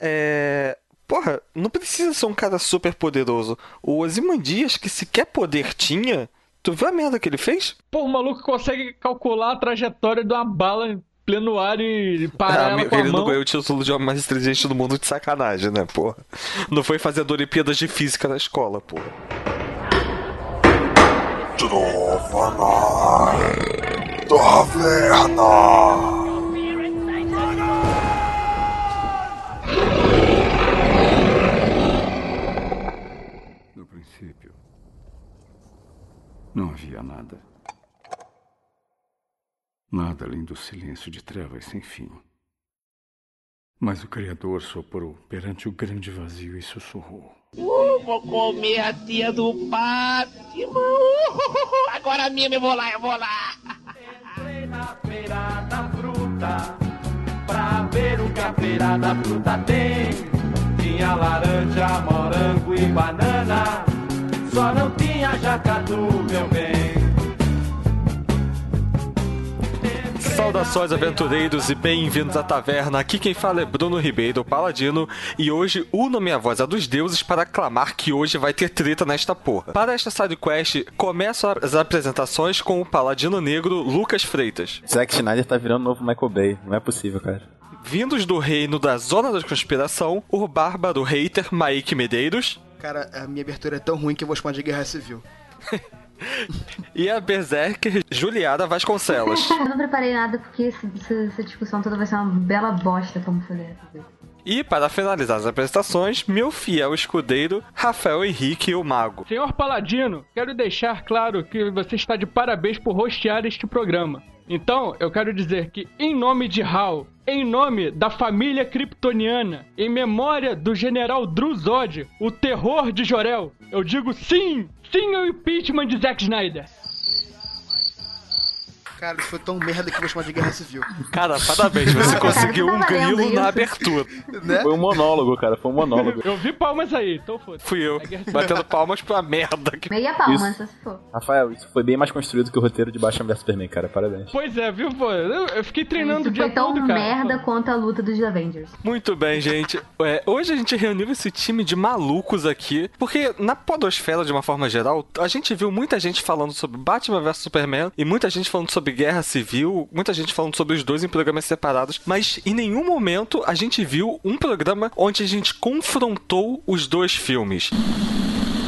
É. Porra, não precisa ser um cara super poderoso. O Ozymandias, que sequer poder tinha, tu viu a merda que ele fez? Pô, o maluco consegue calcular a trajetória de uma bala em pleno ar e parar Ah, ela com a ele não mão. ganhou o título de homem mais inteligente do mundo de sacanagem, né, porra? Não foi fazendo Olimpíadas de Física na escola, porra. No princípio, não havia nada. Nada além do silêncio de trevas sem fim. Mas o Criador soprou perante o grande vazio e sussurrou. Vou comer a tia do Batman. Uh, agora mesmo eu vou lá, eu vou lá. Entrei na feira da fruta pra ver o que a feira da fruta tem. Tinha laranja, morango e banana, só não tinha jacatu, meu bem. Saudações, aventureiros, e bem-vindos à taverna. Aqui quem fala é Bruno Ribeiro, Paladino, e hoje uno minha voz a dos deuses para aclamar que hoje vai ter treta nesta porra. Para esta sidequest, começam as apresentações com o Paladino Negro Lucas Freitas. Zack Schneider tá virando novo Michael Bay. Não é possível, cara. Vindos do reino da Zona da Conspiração, o bárbaro hater Mike Medeiros. Cara, a minha abertura é tão ruim que eu vou chamar de guerra civil. E a berserker Juliana Vasconcelos. Eu não preparei nada porque essa, essa discussão toda vai ser uma bela bosta como fazer. E para finalizar as apresentações, meu fiel escudeiro Rafael Henrique, o Mago. Senhor Paladino, quero deixar claro que você está de parabéns por hostear este programa. Então, eu quero dizer que, em nome de Hal, em nome da família kryptoniana, em memória do general Druzod, o terror de Jorel, eu digo sim! Sim ao impeachment de Zack Snyder! Cara, isso foi tão merda que eu vou chamar de guerra civil. Cara, parabéns, você conseguiu um Tá valendo grilo na abertura. Né? Foi um monólogo, cara. Foi um monólogo. Eu vi palmas aí, então foda Fui eu, É batendo palmas pra merda. que- Meia palma, Isso. se for. Rafael, isso foi bem mais construído que o roteiro de Batman vs Superman, cara. Parabéns. Pois é, viu, pô? Eu, eu fiquei treinando Isso o dia foi tão todo, cara. merda quanto a luta dos Avengers. Muito bem, gente. É, hoje a gente reuniu esse time de malucos aqui, porque na podosfera, de uma forma geral, a gente viu muita gente falando sobre Batman vs Superman e muita gente falando sobre Guerra Civil, muita gente falando sobre os dois em programas separados, mas em nenhum momento a gente viu um programa onde a gente confrontou os dois filmes.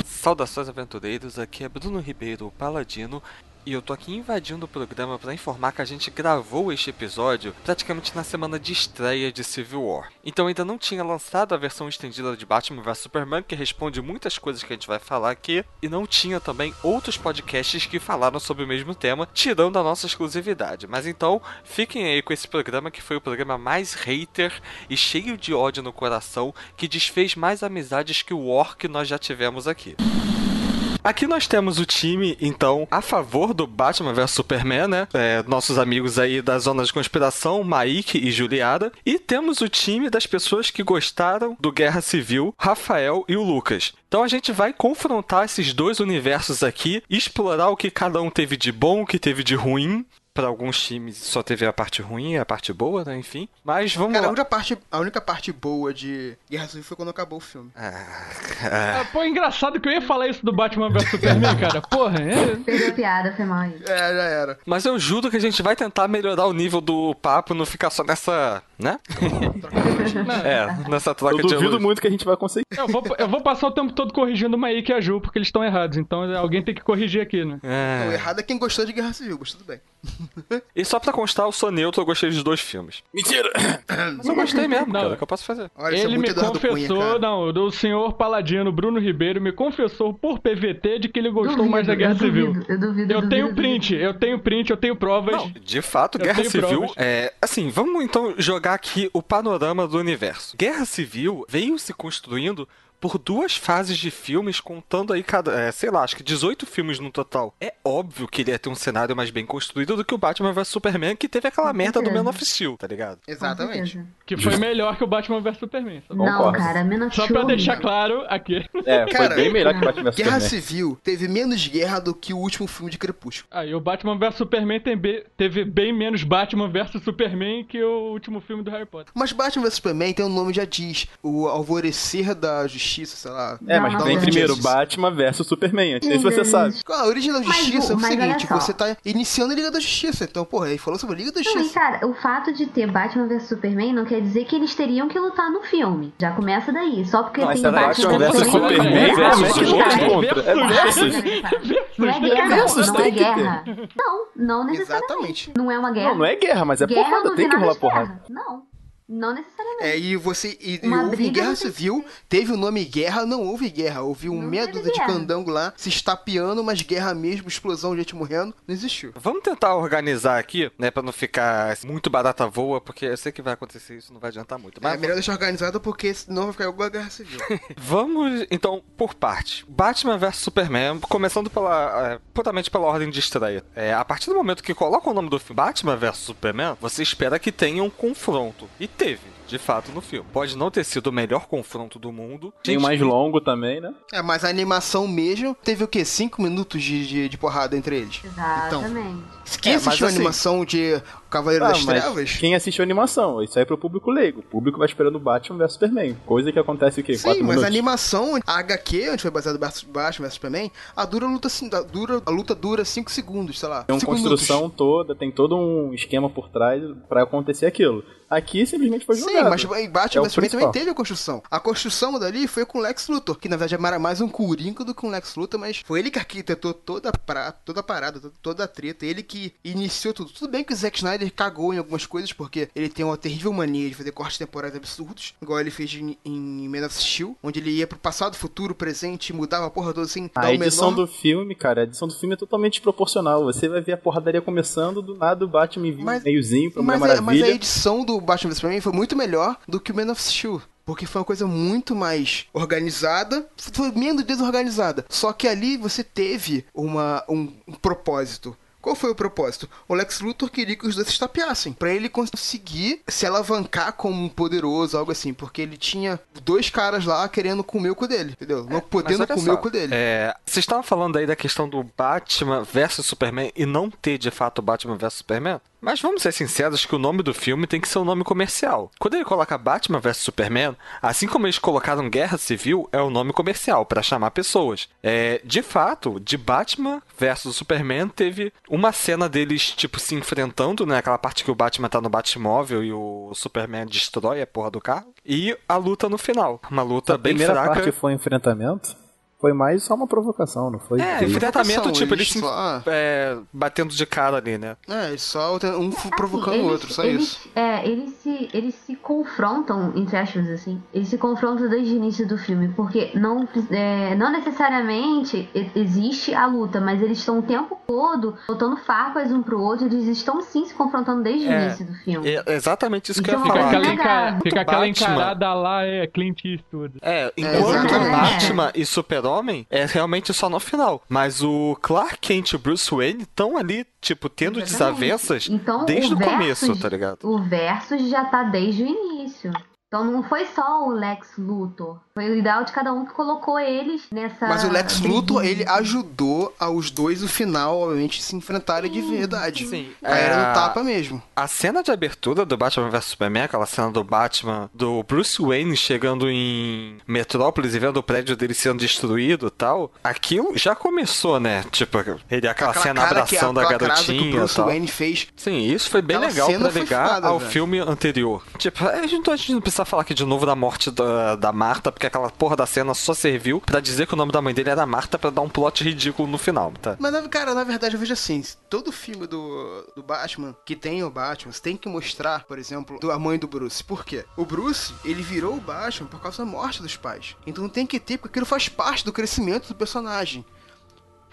Saudações aventureiros, aqui é Bruno Ribeiro, o Paladino, e eu tô aqui invadindo o programa para informar que a gente gravou este episódio praticamente na semana de estreia de Civil War. Então ainda não tinha lançado a versão estendida de Batman vs Superman, que responde muitas coisas que a gente vai falar aqui, e não tinha também outros podcasts que falaram sobre o mesmo tema, tirando a nossa exclusividade. Mas então, fiquem aí com esse programa que foi o programa mais hater e cheio de ódio no coração, que desfez mais amizades que o War que nós já tivemos aqui. Aqui nós temos o time, então, a favor do Batman vs Superman, né? É, nossos amigos aí da Zona de Conspiração, Maik e Juliada. E temos o time das pessoas que gostaram do Guerra Civil, Rafael e o Lucas. Então a gente vai confrontar esses dois universos aqui, explorar o que cada um teve de bom, o que teve de ruim. Para alguns times só teve a parte ruim e a parte boa, né? Enfim. Mas vamos Cara, a lá. única, parte, a única parte boa de Guerra Civil foi quando acabou o filme. Ah, pô, engraçado que eu ia falar isso do Batman vs Superman, cara. Porra, é... Perdeu a piada, foi mal aí. É, já era. Mas eu juro que a gente vai tentar melhorar o nível do papo, não ficar só nessa, né? é, nessa troca Eu de duvido elogio. muito que a gente vai conseguir. Eu vou, eu vou passar o tempo todo corrigindo o Maíque e a Ju, porque eles estão errados. Então alguém tem que corrigir aqui, né? O É. errado é quem gostou de Guerra Civil, mas tudo bem. E só pra constar, eu sou neutro, eu gostei dos dois filmes. Mentira! Mas eu gostei mesmo, Não. cara, o que eu posso fazer? Olha, é Ele muito me Eduardo Cunha, confessou, cara. não, o senhor Paladino Bruno Ribeiro me confessou por PVT de que ele gostou Duvido, mais da Guerra eu Civil. duvido, eu duvido, Eu duvido, tenho duvido. print, eu tenho print, eu tenho provas. Não, de fato, Guerra Civil provas. é. Assim, vamos então jogar aqui o panorama do universo. Guerra Civil veio se construindo por duas fases de filmes, contando aí cada. é, sei lá, acho que 18 filmes no total. É óbvio que ele ia ter um cenário mais bem construído do que o Batman vs Superman, que teve aquela merda do. Man of Steel, tá ligado? Com Exatamente. Que foi melhor que o Batman vs Superman. Só, Não, Concordo. cara, menos só pra deixar claro aqui. É, foi Cara, bem melhor que Batman vs Guerra Superman. Civil teve menos guerra do que o último filme de Crepúsculo. Aí o Batman vs Superman tem be- teve bem menos Batman vs Superman que o último filme do Harry Potter. Mas Batman vs Superman tem um nome já diz. O Alvorecer da Justiça, sei lá. É, mas vem primeiro. Batman versus Superman. Não sei se você sabe. A origem da Mas Justiça o- é o mas seguinte, você tá iniciando a Liga da Justiça. Então, porra, ele falou sobre a Liga da Não, Justiça. cara, o fato de ter Batman vs Superman não quer dizer que eles teriam que lutar no filme. Já começa daí. Só porque Não, tem era Batman versus versus Superman versus. É. Não é guerra, não, não é guerra. Não, não necessariamente. Exatamente. Não é uma guerra. Não, não é guerra, mas é porrada. não Tem que rolar porrada. Não, não necessariamente. É, e você. E, e houve guerra civil, teve o nome guerra, não houve guerra. Houve um dúzia de candango lá se estapeando, mas guerra mesmo, explosão, gente morrendo, não existiu. Vamos tentar organizar aqui, né, pra não ficar muito barata voa, porque eu sei que vai acontecer isso, não vai adiantar muito. É Mas melhor deixar organizado porque senão vai ficar igual a guerra civil. vamos, então, por parte. Batman vs Superman, começando pela, é, puramente pela ordem de estreia. É, a partir do momento que coloca o nome do filme Batman vs Superman, você espera que tenha um confronto. E teve. De fato, no filme. Pode não ter sido o melhor confronto do mundo. Tem o mais longo também, né? é, mas a animação mesmo teve o quê? Cinco minutos de, de, de porrada entre eles. Então, Exatamente. quem É, assistiu a assim- animação de Cavaleiro Ah, das mas Trevas? quem assistiu a animação? Isso aí é pro público leigo. O público vai esperando Batman vs Superman. Coisa que acontece o quê? Sim, Quatro mas minutos? a animação, a HQ, onde foi baseado o Batman vs Superman, a, dura luta, a, dura, a luta dura 5 segundos, sei lá. Tem uma cinco construção minutos. toda, tem todo um esquema por trás pra acontecer aquilo. Aqui simplesmente foi jogado. Sim, mas em Batman É Superman também teve a construção. A construção dali foi com o Lex Luthor, que na verdade era mais um Coringa do que um Lex Luthor, mas foi ele que arquitetou toda a, pra, toda a parada, to- toda a treta, ele que iniciou tudo. Tudo bem que o Zack Snyder cagou em algumas coisas, porque ele tem uma terrível mania de fazer cortes temporais absurdos, igual ele fez em, em Man of Steel, onde ele ia pro passado, futuro, presente, mudava a porra toda assim, A edição menor... do filme, cara, a edição do filme é totalmente desproporcional. Você vai ver a porradaria começando, do nada o Batman vir Mas- meiozinho pra Mas, a- mas a edição do Batman vs Superman foi muito melhor do que o Man of Steel. Porque foi uma coisa muito mais organizada, foi menos desorganizada. Só que ali você teve uma, um, um propósito. Qual foi o propósito? O Lex Luthor queria que os dois se estapeassem. Pra ele conseguir se alavancar como um poderoso, algo assim. Porque ele tinha dois caras lá querendo comer o cu dele, entendeu? Não Mas podendo comer só, o cu dele. É, vocês estavam falando aí da questão do Batman versus Superman e não ter de fato Batman versus Superman? Mas vamos ser sinceros que o nome do filme tem que ser um nome comercial. Quando ele coloca Batman vs Superman, assim como eles colocaram Guerra Civil, é o nome comercial para chamar pessoas. É, de fato, de Batman versus Superman teve uma cena deles tipo se enfrentando, né, aquela parte que o Batman tá no Batmóvel e o Superman destrói a porra do carro, e a luta no final, uma luta a bem primeira fraca. parte foi um enfrentamento. Foi mais só uma provocação, não foi? É, Foi- enfrentamento, tipo, eles só- é, batendo de cara ali, né? É, só um Assim, provocando o eles- outro, só eles, isso. É, eles se, eles se confrontam, entre aspas, assim. Eles se confrontam desde o início do filme, porque não, é, não necessariamente existe a luta, mas eles estão o tempo todo botando farpas um pro outro, eles estão sim se confrontando desde o É, início do filme. É exatamente isso que eu ia Então, Fica falar. aquela, fica aquela encarada lá, é Clint Eastwood. É, enquanto exatamente. Batman e Super-Homem é realmente só no final. Mas o Clark Kent e o Bruce Wayne estão ali, tipo, tendo Exatamente. desavenças Então, desde o, o começo, versus- tá ligado? O Versus já tá desde o início. Então não foi só o Lex Luthor. Foi o ideal de cada um que colocou eles nessa. Mas o Lex. Luthor, ele ajudou aos dois no final, obviamente, se enfrentarem de verdade. Sim. Aí era É, no tapa mesmo. A cena de abertura do Batman vs Superman, aquela cena do Batman, do Bruce Wayne chegando em Metrópolis e vendo o prédio dele sendo destruído e tal, aquilo já começou, né? Tipo, ele aquela, cena cara que- abração da aquela crasa que garotinha o e Bruce tal. Wayne fez. Sim, isso foi bem Aquela legal cena pra ligar foda, ao velho. filme anterior. Tipo, a gente, a gente não precisa falar aqui de novo da morte da, da Marta, porque aquela porra da cena só serviu pra dizer que o nome da mãe dele era Marta pra dar um plot ridículo no final, tá? Mas, cara, na verdade, eu vejo assim: todo filme do, do Batman que tem o Batman, você tem que mostrar, por exemplo, do- a mãe do Bruce. Por quê? O Bruce, ele virou o Batman por causa da morte dos pais. Então tem que ter, porque aquilo faz parte do crescimento do personagem.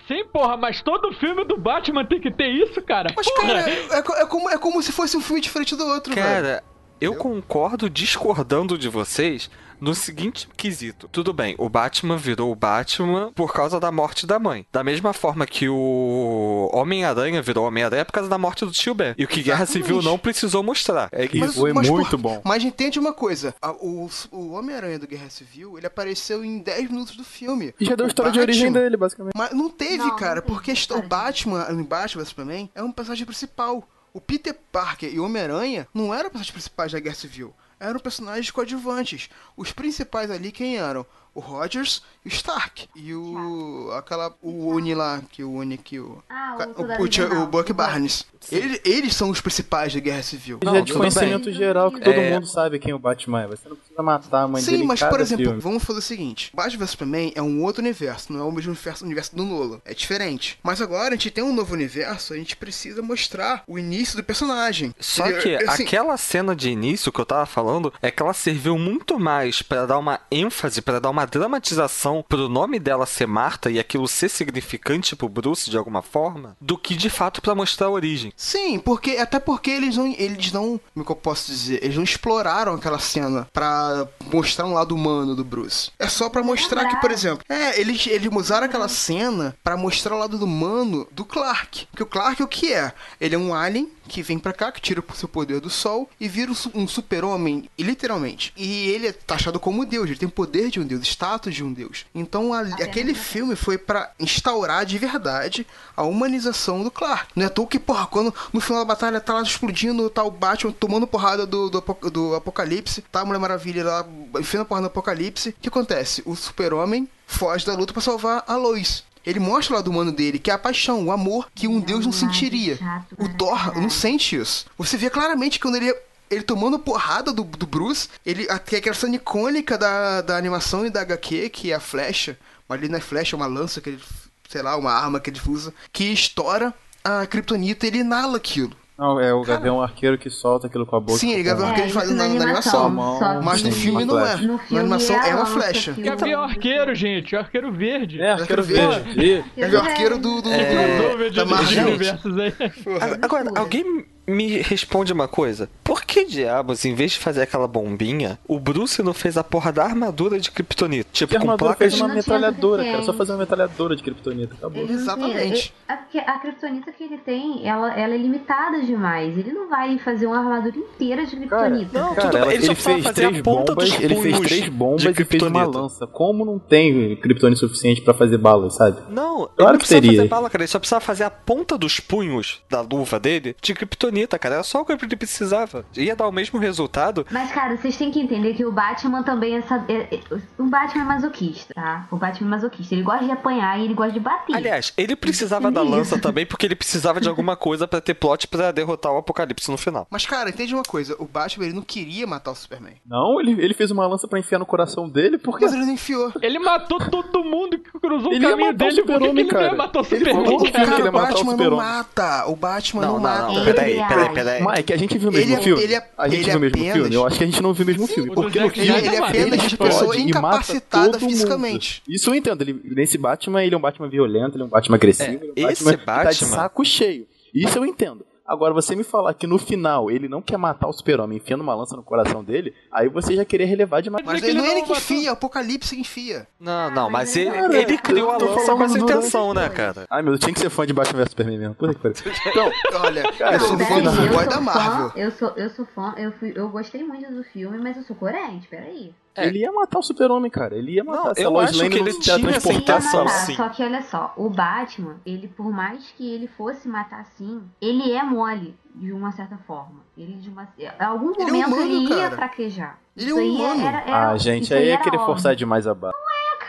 Sim, porra, mas todo filme do Batman tem que ter isso, cara. Mas, porra. cara, é, é é como, é como se fosse um filme diferente do outro, velho. Eu concordo discordando de vocês no seguinte quesito. Tudo bem, o Batman virou o Batman por causa da morte da mãe. Da mesma forma que o Homem-Aranha virou Homem-Aranha por causa da morte do tio Ben. E o que Guerra Exatamente. Civil não precisou mostrar. É Mas- isso. foi mas, muito bom. Mas entende uma coisa: a- o, o Homem-Aranha do Guerra Civil ele apareceu em 10 minutos do filme. E já deu a O história de origem Batman- dele, basicamente. Mas não teve, Não, não cara, teve porque o. Batman, em Batman Superman, é um personagem principal. O Peter Parker e o Homem-Aranha não eram personagens principais da Guerra Civil. Eram personagens coadjuvantes. Os principais ali quem eram? O Rogers e o Stark. E o. aquela. o Uni lá, que o Uni que o. Ah, o o, o, Buck O Buck. Barnes. Eles, eles são os principais da Guerra Civil. Não, já é de conhecimento bem. geral que todo É. mundo sabe quem o Batman é. Você não precisa matar a mãe dele Sim, em mas cada por exemplo, filme. vamos fazer o seguinte: Batman vs Superman é um outro universo, não é o mesmo universo, universo do Nolan. É diferente. Mas agora a gente tem um novo universo, a gente precisa mostrar o início do personagem. Só Entendeu? que Assim, aquela cena de início que eu tava falando é que ela serviu muito mais pra dar uma ênfase, pra dar uma dramatização pro nome dela ser Marta e aquilo ser significante pro Bruce de alguma forma, do que de fato pra mostrar a origem. Sim, porque até porque eles não, eles não, como é que eu posso dizer, eles não exploraram aquela cena pra mostrar um lado humano do Bruce. É só pra mostrar que, por exemplo, é, eles, eles usaram aquela cena pra mostrar o lado humano do Clark. Porque o Clark o que é? Ele é um alien que vem pra cá, que tira o seu poder do sol e vira um su- super-homem, literalmente. E ele é taxado como Deus, ele tem o poder de um Deus, status de um Deus. Então ali- aquele filme foi pra instaurar de verdade a humanização do Clark. Não é à toa que, porra, quando no final da batalha tá lá explodindo, tá o Batman tomando porrada do, do, do Apocalipse, tá a Mulher Maravilha lá enfiando a porrada no Apocalipse. O que acontece? O super-homem foge da luta pra salvar a Lois. Ele mostra o lado humano dele, que é a paixão, o amor que um Deus não Ai, sentiria. que O Thor não sente isso. Você vê claramente quando ele ele tomando porrada do, do Bruce, ele tem aquela cena icônica da, da animação e da HQ, que é a flecha, mas ali não é flecha, é uma lança que ele, sei lá, uma arma que ele usa, que estoura a Kryptonita e ele inala aquilo. Não, é o Gavião Arqueiro que solta aquilo com a boca. Sim, ele com- gravou É, faz na na, animação, só Mas no filme não é. Na animação é é uma flecha. Gavião Arqueiro, gente. Arqueiro verde. É, Arqueiro Arqueiro Verde. E- Ele é o arqueiro do, do, Não do- universos aí. A- Agora, alguém me responde uma coisa. Por que diabos, em vez de fazer aquela bombinha, o Bruce não fez a porra da armadura de Kryptonita? Tipo, Que com placas fez uma Não metralhadora, cara. Só fazer uma metralhadora de Kryptonita, acabou. Ele não Exatamente. ele- é porque a criptonita que ele tem, ela, ela é limitada demais. Ele não vai fazer uma armadura inteira de criptonita. não, Cara, tudo bem, ela- ele só ele precisava fez fazer a três ponta bombas, dos ele fez punhos três bombas de e fez uma kryptonita. lança. Como não tem kryptonita suficiente pra fazer balas, sabe? Não, ele Claro não que precisava teria. fazer bala, cara. Ele só precisava fazer a ponta dos punhos da luva dele de Kryptonita, cara. Era só o que ele precisava. Ia dar o mesmo resultado. Mas, cara, vocês têm que entender que o Batman também é, sa- é, é- O Batman é masoquista, tá? O Batman é masoquista. Ele gosta de apanhar e ele gosta de bater. Aliás, ele precisava da lança também porque ele precisava de alguma coisa pra ter plot pra derrotar o Apocalipse no final. Mas, cara, entende uma coisa. O Batman, ele não queria matar o Superman. Não, ele, ele fez uma lança pra enfiar no coração dele, porque Mas ele não enfiou. Ele matou todo mundo que cruzou Ele o caminho o dele. Por que, ele não ia cara. matar o Ele Superman, falou que cara? ele Cara, ia o o Batman não mata. O Batman Não, não, não, mata. não. Peraí, Ele peraí, age. peraí. Mike, a gente viu o mesmo Ele é- filme? ele é- a gente ele viu o mesmo apenas- filme? Eu acho que a gente não viu o mesmo filme. Porque no filme Snyder ele é apenas ele pessoa incapacitada todo mundo. fisicamente. Isso eu entendo. Ele, nesse Batman, ele é um Batman violento, ele é um Batman agressivo. É, ele é um esse Batman que tá de Batman- saco cheio. Isso eu entendo. Agora, você me falar que no final ele não quer matar o super-homem enfiando uma lança no coração dele, aí você já queria relevar demais. Mas que ele não é ele que enfia, o Apocalipse enfia. Não, não, mas mas ele, é- ele criou a lança com essa intenção, né, cara? Ai, meu, eu tinha que ser fã de Batman vs Superman mesmo. Puta que pariu. Então, Olha, Cara, eu sou fã do sou da Marvel. Eu sou, eu sou fã, eu, fui, eu gostei muito do filme, mas eu sou coerente, peraí. É. ele ia matar o super-homem, cara. Ele ia matar. Não, Se a eu Lois acho Lane que não ele se tinha essa Ele intenção, matar, sim. só que olha só, o Batman, ele por mais que ele fosse matar assim, ele é mole de uma certa forma. Ele de uma, em algum Ele é momento humano, ele ia cara. fraquejar. Ele é Isso aí humano. Era, era, Ah, gente, aí é querer forçar demais a barra.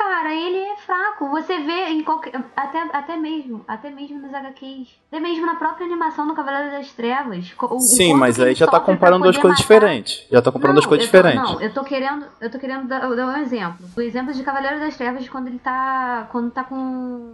Cara, ele é fraco. Você vê em qualquer. Até, até mesmo. Até mesmo nos HQs. Até mesmo na própria animação do Cavaleiro das Trevas. o- o Sim, quanto mas aí já tá comparando duas coisas matar. diferentes. Já tá comparando duas coisas tô- diferentes. Não, eu tô querendo, eu tô querendo dar, dar um exemplo. O exemplo de Cavaleiro das Trevas de quando ele tá. Quando tá com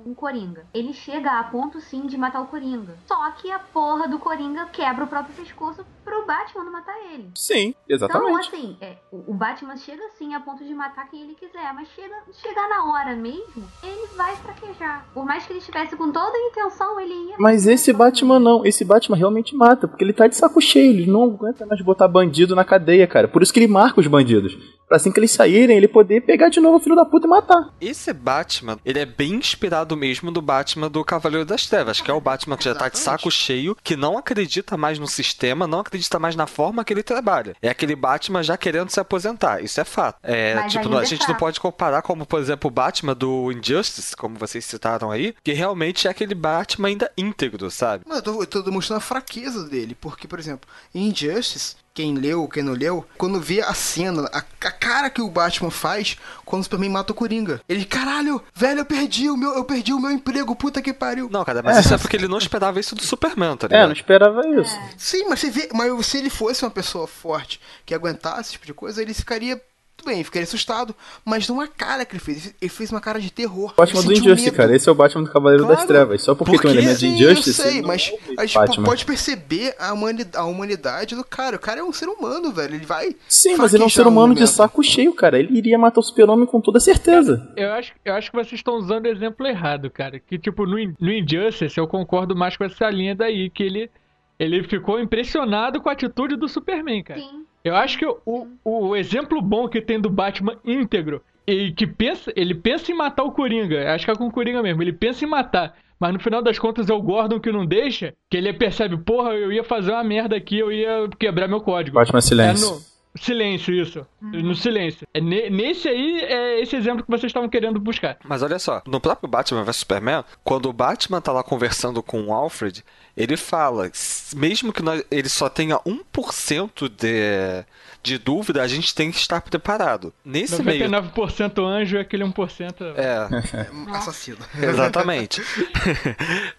um Coringa. Ele chega a ponto sim de matar o Coringa. Só que a porra do Coringa quebra o próprio pescoço pro Batman não matar ele. Sim, Então, exatamente. assim, é, o Batman chega sim a ponto de matar quem ele quiser, mas chega, chegar na hora mesmo, mesmo, ele vai fraquejar. Por mais que ele estivesse com toda a intenção, ele ia. Mas esse Batman não, esse Batman realmente mata, porque ele tá de saco cheio, ele não aguenta mais botar bandido na cadeia, cara. Por isso que ele marca os bandidos. Pra assim que eles saírem, ele poder pegar de novo o filho da puta e matar. Esse Batman, ele é bem inspirado mesmo do Batman do Cavaleiro das Trevas, que é o Batman que já tá de saco cheio, que não acredita mais no sistema, não acredita mais na forma que ele trabalha. É aquele Batman já querendo se aposentar, isso é fato. É, Mas tipo, ainda a é gente não pode comparar como, por exemplo, o Batman do Injustice, como vocês citaram aí, que realmente é aquele Batman ainda íntegro, sabe? Mas eu tô, eu tô demonstrando a fraqueza dele, porque, por exemplo, em Injustice, quem leu, quem não leu, quando vê a cena, a, a cara que o Batman faz quando o Superman mata o Coringa. Ele, caralho, velho, eu perdi o meu, eu perdi o meu emprego, puta que pariu. Não, cara, mas isso é porque ele não esperava isso do Superman, tá ligado? É, não esperava isso. Sim, mas você vê, mas se ele fosse uma pessoa forte que aguentasse esse tipo de coisa, ele ficaria tudo bem, ficaria assustado, mas não a cara que ele fez. Ele fez uma cara de terror. Batman do Injustice, medo. cara. Esse é o Batman do Cavaleiro das Claro. Trevas. Só porque, tem um Porque- elemento de Sim, Injustice. eu sei, mas é a gente Batman. pode perceber a, humani- a humanidade do cara. O cara é um ser humano, velho. Ele vai. Sim, mas ele é um ser humano no de saco cheio, cara. Ele iria matar o super-homem com toda certeza. Eu acho, eu acho que vocês estão usando o exemplo errado, cara. Que, tipo, no, no Injustice eu concordo mais com essa linha daí, que ele, ele ficou impressionado com a atitude do Superman, cara. Sim. Eu acho que o, o exemplo bom que tem do Batman íntegro e que pensa, ele pensa em matar o Coringa, acho que é com o Coringa mesmo, ele pensa em matar, mas no final das contas é o Gordon que não deixa, que ele percebe, porra, eu ia fazer uma merda aqui, eu ia quebrar meu código. Batman Silêncio. É no- Silêncio, isso. No silêncio. É ne- nesse aí é esse exemplo que vocês estavam querendo buscar. Mas olha só, no próprio Batman vs Superman, quando o Batman tá lá conversando com o Alfred, ele fala, "S- mesmo que nós- ele só tenha 1% de, de dúvida, a gente tem que estar preparado. Nesse meio 99% anjo e aquele 1%. É, Assassino. exatamente.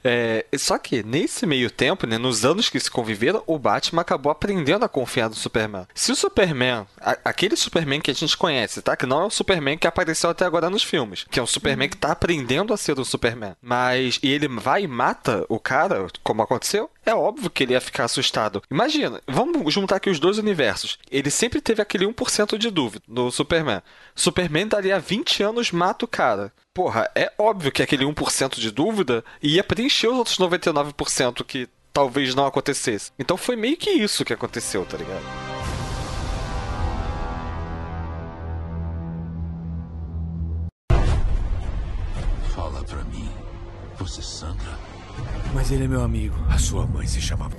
É, só que nesse meio tempo, né, nos anos que se conviveram, o Batman acabou aprendendo a confiar no Superman. Se o Superman, a- aquele Superman que a gente conhece, tá? Que não é o Superman que apareceu até agora nos filmes, que é um Superman que tá aprendendo a ser um Superman. Mas e ele vai e mata o cara, como aconteceu? É óbvio que ele ia ficar assustado. Imagina, vamos juntar aqui os dois universos. Ele sempre teve aquele 1% de dúvida no Superman. Superman dali a 20 anos mata o cara. Porra, é óbvio que aquele 1% de dúvida ia preencher os outros 99% que talvez não acontecesse. Então foi meio que isso que aconteceu, tá ligado? Mas ele é meu amigo. A sua mãe se chamava.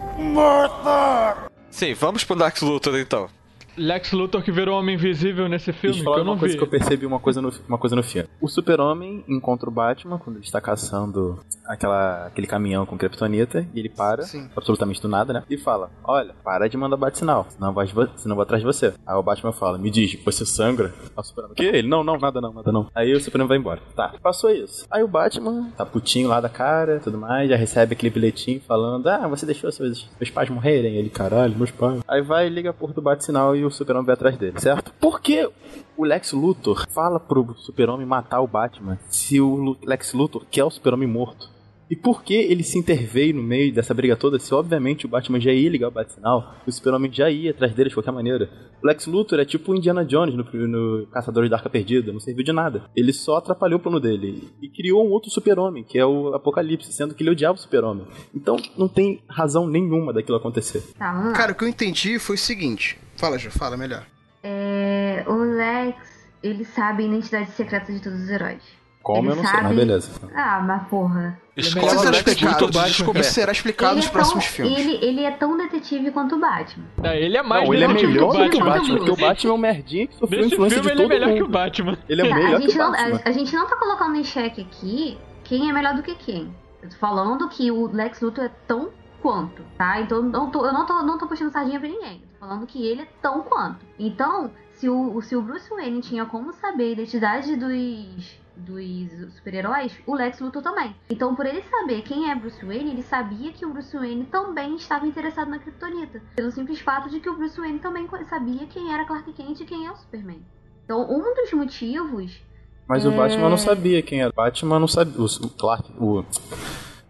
Sim, vamos pro Dark Luthor então. Lex Luthor que virou Homem Invisível nesse filme, Deixa eu que não uma coisa vi. que eu percebi uma coisa no, uma coisa no filme. O super-homem encontra o Batman quando ele está caçando aquela, aquele caminhão com Kryptonita e ele para, Sim. absolutamente do nada, né? E fala, olha, para de mandar bate-sinal, senão, vai, senão eu vou atrás de você. Aí o Batman fala, me diz, você sangra? Aí o super-homem, o quê? Ele, não, não, nada não, nada não. Aí o super-homem vai embora. Tá, passou isso. Aí o Batman tá putinho lá da cara, tudo mais, já recebe aquele bilhetinho falando, ah, você deixou seus, seus pais morrerem? Ele, caralho, meus pais. Aí vai, liga a porra do bate-sinal e o super-homem vai atrás dele, certo? Por que o Lex Luthor fala pro super-homem matar o Batman se o Lex Luthor quer o super-homem morto? E por que ele se interveio no meio dessa briga toda se obviamente o Batman já ia ligar o bate-sinal e o super-homem já ia atrás dele de qualquer maneira? O Lex Luthor é tipo o Indiana Jones no, no Caçadores da Arca Perdida, não serviu de nada. Ele só atrapalhou o plano dele e criou um outro super-homem, que é o Apocalipse, sendo que ele odiava o super-homem. Então não tem razão nenhuma daquilo acontecer. Tá. Cara, o que eu entendi foi o seguinte. Fala, Ju, fala melhor. É, o Lex, ele sabe a identidade secreta de todos os heróis. Como eu não sei, mas beleza. Ah, mas porra. Escola Isso do será explicado, Batman. Isso será explicado Ele nos é, tão, próximos filmes. ele, ele é tão detetive quanto o Batman. É, ele é mais Não, ele é melhor do que o Batman. Batman, porque o Batman é um merdinha que sofreu Nesse influência filme de ele é todo melhor que o mundo. Batman. Ele é Tá, melhor a, que gente o não, Batman. a, a gente não tá colocando em xeque aqui quem é melhor do que quem. Eu tô falando que o Lex Luthor é tão quanto, tá? Então não tô- eu não tô, não tô puxando sardinha pra ninguém. Eu tô falando que ele é tão quanto. Então, se o, se o Bruce Wayne tinha como saber a identidade dos, dos super-heróis, o Lex Luthor também. Então, por ele saber quem é Bruce Wayne, ele sabia que o Bruce Wayne também estava interessado na Kryptonita. Pelo simples fato de que o Bruce Wayne também sabia quem era Clark Kent e quem é o Superman. Então, um dos motivos Mas o É. Batman não sabia quem era. O Batman não sabia. O, o Clark. O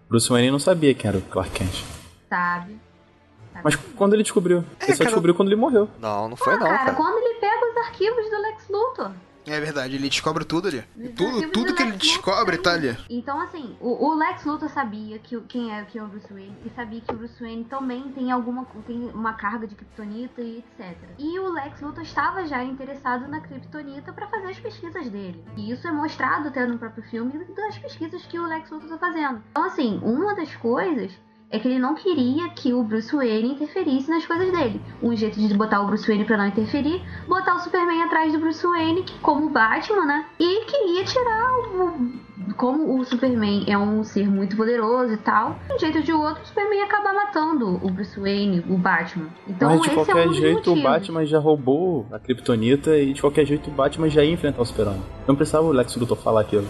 Bruce Wayne não sabia quem era o Clark Kent. sabe. sabe? Mas quando ele descobriu? ele só cara- descobriu quando ele morreu. Não, não foi não, cara, cara. quando ele pega os arquivos do Lex Luthor. É verdade, ele descobre tudo ali. Tudo, tudo do que ele descobre tá ali. Então, assim, o, o Lex Luthor sabia que, quem é, quem é o Bruce Wayne e sabia que o Bruce Wayne também tem alguma tem uma carga de kryptonita e etc. E o Lex Luthor estava já interessado na kryptonita para fazer as pesquisas dele. E isso é mostrado até no próprio filme das pesquisas que o Lex Luthor está fazendo. Então, assim, uma das coisas é que ele não queria que o Bruce Wayne interferisse nas coisas dele. Um jeito de botar o Bruce Wayne pra não interferir, botar o Superman atrás do Bruce Wayne, que- como Batman, né? E queria tirar o. Como o Superman é um ser muito poderoso e tal, de um jeito ou de outro, o Superman ia acabar matando o Bruce Wayne, o Batman. Então, Mas de esse é qualquer um dos jeito o. Batman já roubou a Kryptonita e de qualquer jeito o Batman já ia enfrentar o Super-Homem. Não precisava o Lex Luthor falar aquilo.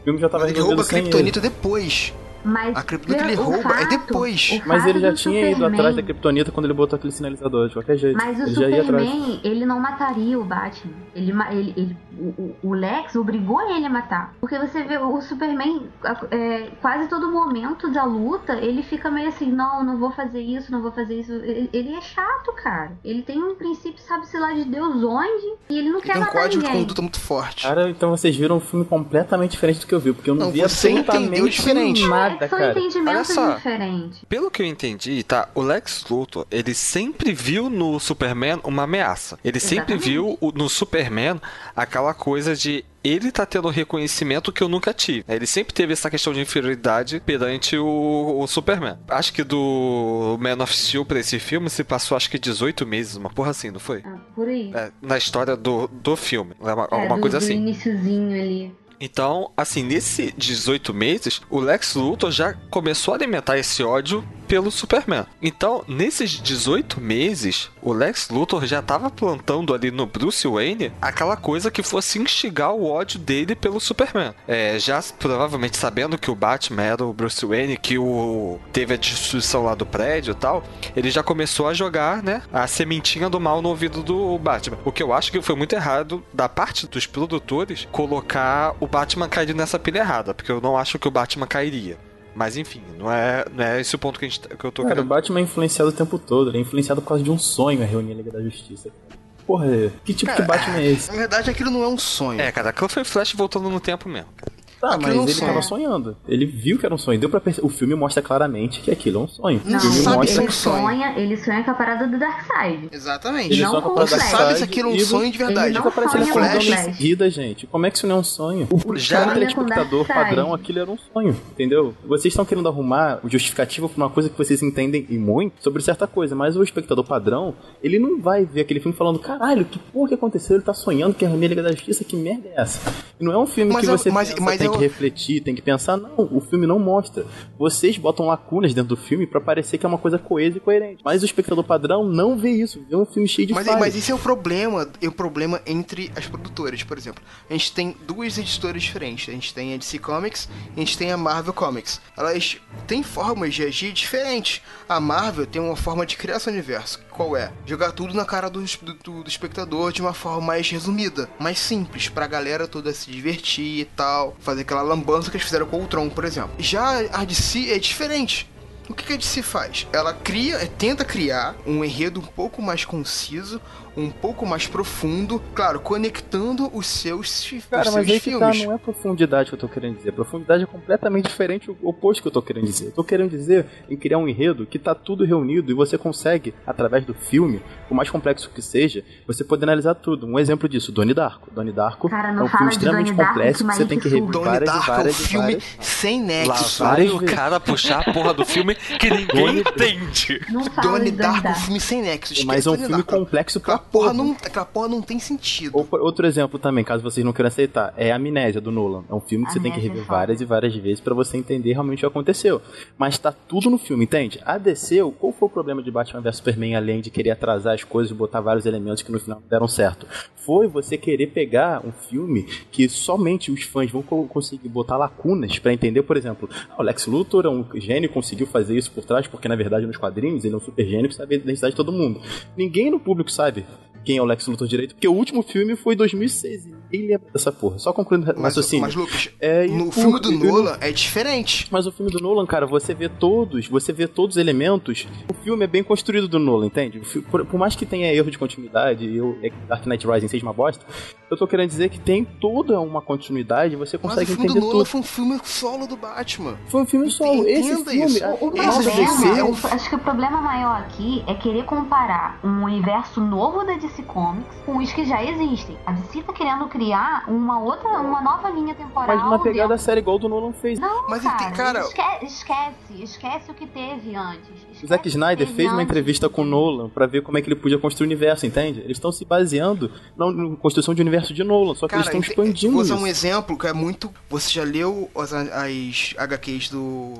O filme já tava Mas ele rouba a ele. Kryptonita depois. Mas A Kryptonita que ele o rouba é fato- depois. o Mas ele já tinha ido Superman- atrás da Kryptonita quando ele botou aquele sinalizador, de qualquer jeito. Mas o ele já ia atrás. Superman, ele não mataria o Batman. Ele, ele, ele- o, o- Lex obrigou ele a matar. Porque você vê o Superman, é, quase todo momento da luta, ele fica meio assim: não, não vou fazer isso, não vou fazer isso. Ele, ele é chato, cara. Ele tem um princípio, sabe-se lá de Deus onde, e ele não Ele quer tem um matar código de ninguém. conduta muito forte. Cara, então vocês viram um filme completamente diferente do que eu vi, porque eu não, Não, vi você absolutamente entendeu diferente. nada, É, são cara. Olha só. diferentes. Pelo que eu entendi, tá? O Lex Luthor, ele sempre viu no Superman uma ameaça. Ele sempre Exatamente. viu o- no Superman aquela coisa de ele tá tendo reconhecimento que eu nunca tive. Ele sempre teve essa questão de inferioridade perante o, o Superman. Acho que do Man of Steel pra esse filme se passou acho que 18 meses, uma porra assim, não foi? Ah, por aí. É, na história do, do filme. É uma- É, alguma do, coisa do assim. iniciozinho ali. Então, assim, nesse 18 meses, o Lex Luthor já começou a alimentar esse ódio pelo Superman. Então, nesses 18 meses, o Lex Luthor já estava plantando ali no Bruce Wayne aquela coisa que fosse instigar o ódio dele pelo Superman. É, já provavelmente sabendo que o Batman era o Bruce Wayne, que o teve a destruição lá do prédio e tal, ele já começou a jogar, né, a sementinha do mal no ouvido do Batman. O que eu acho que foi muito errado da parte dos produtores colocar o Batman cair nessa pilha errada, porque eu não acho que o Batman cairia. Mas enfim, não é, não é esse o ponto que, a gente, que eu tô Cara, o querendo. Batman é influenciado o tempo todo, ele é influenciado por causa de um sonho a reunir a Liga da Justiça. Porra, que tipo de Batman é esse? Na verdade, aquilo não é um sonho. É, cara, aquilo foi Flash voltando no tempo mesmo. Tá, aquilo mas ele sonha. tava sonhando. Ele viu que era um sonho. Deu pra perceber. O filme mostra claramente que aquilo é um sonho. Não, o filme sabe mostra que é ele sonho. sonha, ele sonha com a parada do Darkseid. Exatamente. Ele Não só com pra o Você Flash. sabe se aquilo é um E- sonho de verdade. Ele sonha o acordando em Flash. seguida, gente. Como é que isso não é um sonho? O Já- já Sonha telespectador Darkseid. padrão, aquilo era um sonho, entendeu? Vocês estão querendo arrumar o justificativo pra uma coisa que vocês entendem e muito sobre certa coisa, mas o espectador padrão, ele não vai ver aquele filme falando, caralho, que porra que aconteceu? Ele tá sonhando que é a Liga da Justiça, que merda é essa? E não é um filme Mas que eu- você mas- pensa, mas tem que refletir, tem que pensar, não, o filme não mostra. Vocês botam lacunas dentro do filme pra parecer que é uma coisa coesa e coerente. Mas o espectador padrão não vê isso, vê um filme cheio de Mas, falhas. mas esse é o problema, é o problema entre as produtoras, por exemplo. A gente tem duas editoras diferentes. A gente tem a DC Comics e a gente tem a Marvel Comics. Elas têm formas de agir diferentes. A Marvel tem uma forma de criar seu universo. Qual é? Jogar tudo na cara do, do, do espectador de uma forma mais resumida, mais simples, pra galera toda se divertir e tal. Fazer aquela lambança que eles fizeram com o Tron, por exemplo. Já a DC é diferente. O que que a DC faz? Ela cria, tenta criar um enredo um pouco mais conciso, um pouco mais profundo, claro, conectando os seus, Cara, os mas seus aí que tá, filmes. não é profundidade que eu tô querendo dizer. Profundidade é completamente diferente o oposto que eu tô querendo dizer. Eu tô querendo dizer em criar um enredo que tá tudo reunido e você consegue, através do filme, por mais complexo que seja, você poder analisar tudo. Um exemplo disso, Donnie Darko. Donnie Darko Cara, é um filme extremamente Donnie Darko, complexo que que você tem que rever Donnie várias e Darko é um várias filme várias. sem Lá nexo. vai várias o cara puxar a porra do filme que ninguém entende. De Darko é um Darko. filme sem nexo. Mas é um filme Darko. complexo pra porra, porra. não, aquela porra não tem sentido. Outro exemplo também, caso vocês não queiram aceitar, é Amnésia do Nolan. É um filme que você tem que é rever várias e várias vezes pra você entender realmente o que aconteceu. Mas tá tudo no filme, entende? A DC, qual foi o problema de Batman vs Superman além de querer atrasar as coisas e botar vários elementos que no final não deram certo? Foi você querer pegar um filme que somente os fãs vão co- conseguir botar lacunas pra entender, por exemplo, ah, o Lex Luthor é um gênio conseguiu fazer isso por trás, porque na verdade nos quadrinhos ele é um super gênio que sabe a identidade de todo mundo. Ninguém no público sabe quem é o Lex Luthor direito, porque o último filme foi 2006 e ninguém lembra dessa porra. Só concluindo o Mas, raciocínio. mas Lucas, É, no o- filme do o- Nolan é diferente. Mas o filme do Nolan, cara, você vê todos, você vê todos os elementos. O filme é bem construído do Nolan, entende? O Por, por mais que tenha erro de continuidade e o Dark Knight Rising seja uma bosta, eu tô querendo dizer que tem toda uma continuidade, você Mas o consegue filme do entender Nolan tudo. foi um filme solo do Batman. Foi um filme solo. Esse Entenda filme, isso. O Esse filme problema, é um- o- acho que o problema maior aqui é querer comparar um universo novo da DC Comics com os que já existem. A DC tá querendo criar uma outra, uma nova linha temporal. mas uma pegada dentro- séria igual do Nolan fez. Não, Mas cara, ente- cara- esque- esquece, esquece o que teve antes. O Esquece Zack o Snyder fez uma antes. entrevista com o Nolan pra ver como é que ele podia construir o universo, entende? Eles estão se baseando na na construção de universo de Nolan, só que eles estão expandindo Vou usar um exemplo que é muito. Você já leu as, as HQs do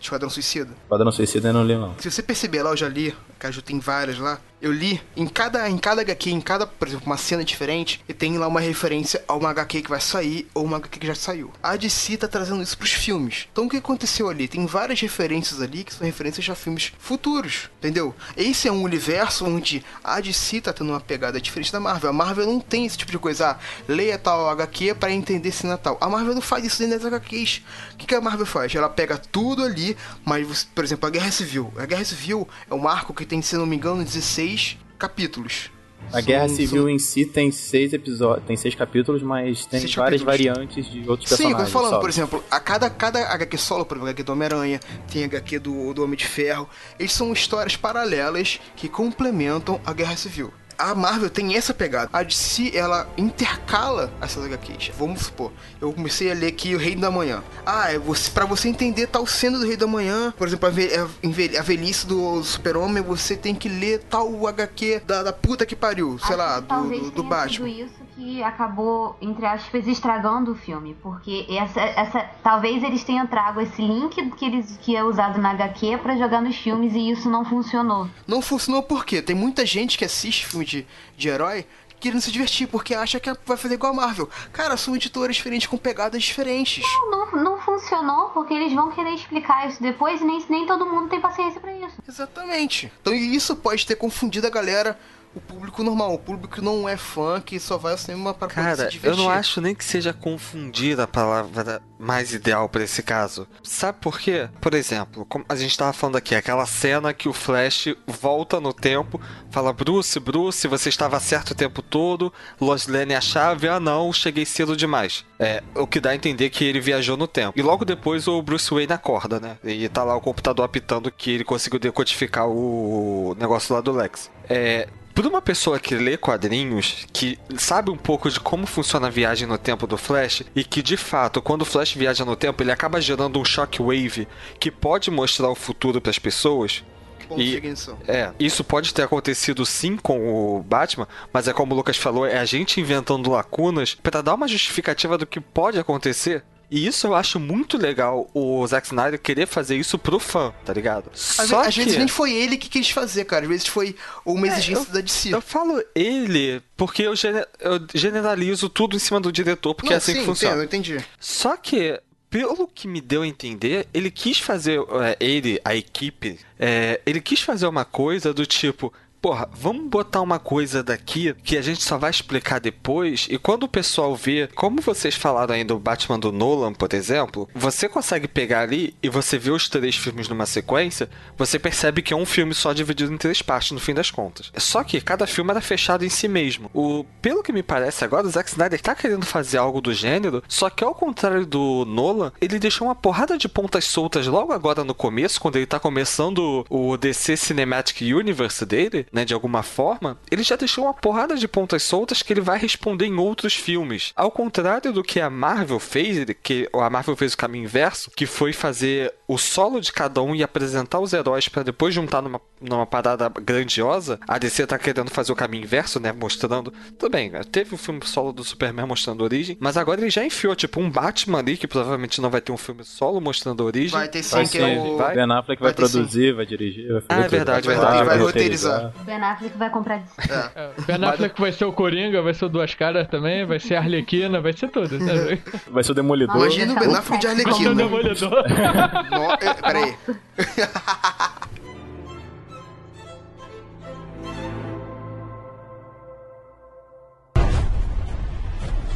Esquadrão Suicida? Padrão Suicida eu não li, não. Se você perceber lá, eu já li, que a Ju tem várias lá. Eu li em cada, em cada HQ, em cada, por exemplo, uma cena diferente, e tem lá uma referência a uma HQ que vai sair ou uma HQ que já saiu. A DC tá trazendo isso pros filmes. Então o que aconteceu ali? Tem várias referências ali que são referências a filmes futuros, entendeu? Esse é um universo onde a DC tá tendo uma pegada diferente da Marvel. A Marvel não tem esse tipo de coisa. Ah, leia tal HQ para entender se Natal. A Marvel não faz isso dentro das HQs. O que, a Marvel faz? Ela pega tudo ali, mas, por exemplo, a Guerra Civil. A Guerra Civil é um arco que tem, se não me engano, 16 capítulos. A Guerra São- Civil são- em si tem seis episódios, tem seis capítulos, mas tem Seis várias capítulos. variantes de outros Sim, personagens. tô falando, por exemplo, a cada, cada HQ solo, por exemplo, a HQ do Homem-Aranha, tem a HQ do, do Homem de Ferro, eles são histórias paralelas que complementam a Guerra Civil. A Marvel tem essa pegada. A DC, ela intercala essas HQs. Vamos supor, eu comecei a ler aqui o Rei da Manhã. Ah, é você, pra você entender tal cena do Rei da Manhã, por exemplo, a, ve- a velhice do Super-Homem, você tem que ler tal HQ da, da puta que pariu, sei Acho lá, do, do, do Batman. isso que acabou, entre aspas, estragando o filme. Porque essa, essa, talvez eles tenham trago esse link que, eles, que é usado na HQ pra jogar nos filmes e isso não funcionou. Não funcionou porque tem muita gente que assiste filme de, de herói querendo se divertir, porque acha que vai fazer igual a Marvel. Cara, são editoras diferentes com pegadas diferentes. Não, não funcionou porque eles vão querer explicar isso depois e nem, nem todo mundo tem paciência pra isso. Exatamente. Então isso pode ter confundido a galera, o público normal, o público não é fã, que só vai ao cinema se Cara, eu não acho nem que seja confundir a palavra mais ideal pra esse caso. Sabe por quê? Por exemplo, como a gente tava falando aqui, aquela cena que o Flash volta no tempo, fala: Bruce, Bruce, você estava certo o tempo todo, Lois Lane é a chave, ah não, cheguei cedo demais. É, o que dá a entender que ele viajou no tempo. E logo depois o Bruce Wayne acorda, né? E tá lá o computador apitando que ele conseguiu decodificar o negócio lá do Lex. É, para uma pessoa que lê quadrinhos, que sabe um pouco de como funciona a viagem no tempo do Flash, e que de fato, quando o Flash viaja no tempo, ele acaba gerando um shockwave que pode mostrar o futuro para as pessoas. Ponto e-. É, isso pode ter acontecido sim com o Batman, mas é como o Lucas falou, é a gente inventando lacunas para dar uma justificativa do que pode acontecer. E isso eu acho muito legal o Zack Snyder querer fazer isso pro fã, tá ligado? Às, Só às que... É, vezes nem foi ele que quis fazer, cara. Às vezes foi uma exigência da DC. Eu falo ele porque eu, eu generalizo tudo em cima do diretor, porque não, é assim sim, que funciona. entendo, eu entendi. Só que, pelo que me deu a entender, ele quis fazer, é, ele, a equipe, é, ele quis fazer uma coisa do tipo. Porra, vamos botar uma coisa daqui que a gente só vai explicar depois. E quando o pessoal vê, como vocês falaram aí do Batman do Nolan, por exemplo, você consegue pegar ali e você vê os três filmes numa sequência, você percebe que é um filme só dividido em três partes no fim das contas. Só que cada filme era fechado em si mesmo. O, pelo que me parece agora, o Zack Snyder tá querendo fazer algo do gênero, só que ao contrário do Nolan, ele deixou uma porrada de pontas soltas logo agora no começo, quando ele tá começando o DC Cinematic Universe dele, né, de alguma forma, ele já deixou uma porrada de pontas soltas que ele vai responder em outros filmes. Ao contrário do que a Marvel fez, que a Marvel fez o caminho inverso, que foi fazer o solo de cada um e apresentar os heróis pra depois juntar numa, numa parada grandiosa, a DC tá querendo fazer o caminho inverso, né, mostrando, tudo bem, teve o filme solo do Superman mostrando a origem, mas agora ele já enfiou tipo um Batman ali que provavelmente não vai ter um filme solo mostrando a origem. Vai ter sim, Vai que é o. vai? Ben Affleck vai, vai ter sim. produzir, vai dirigir, vai fazer Ah, é tudo. verdade, Vai verdade. vai roteirizar. roteirizar. Ben Affleck vai comprar de. É. é. Ben Affleck vai... ser o Coringa, vai ser o Duas Caras também, vai ser a Arlequina, vai ser tudo. Sabe? Vai ser o Demolidor. Imagina o Ben Affleck de Arlequina. Vai ser o Demolidor. no... Eh, peraí.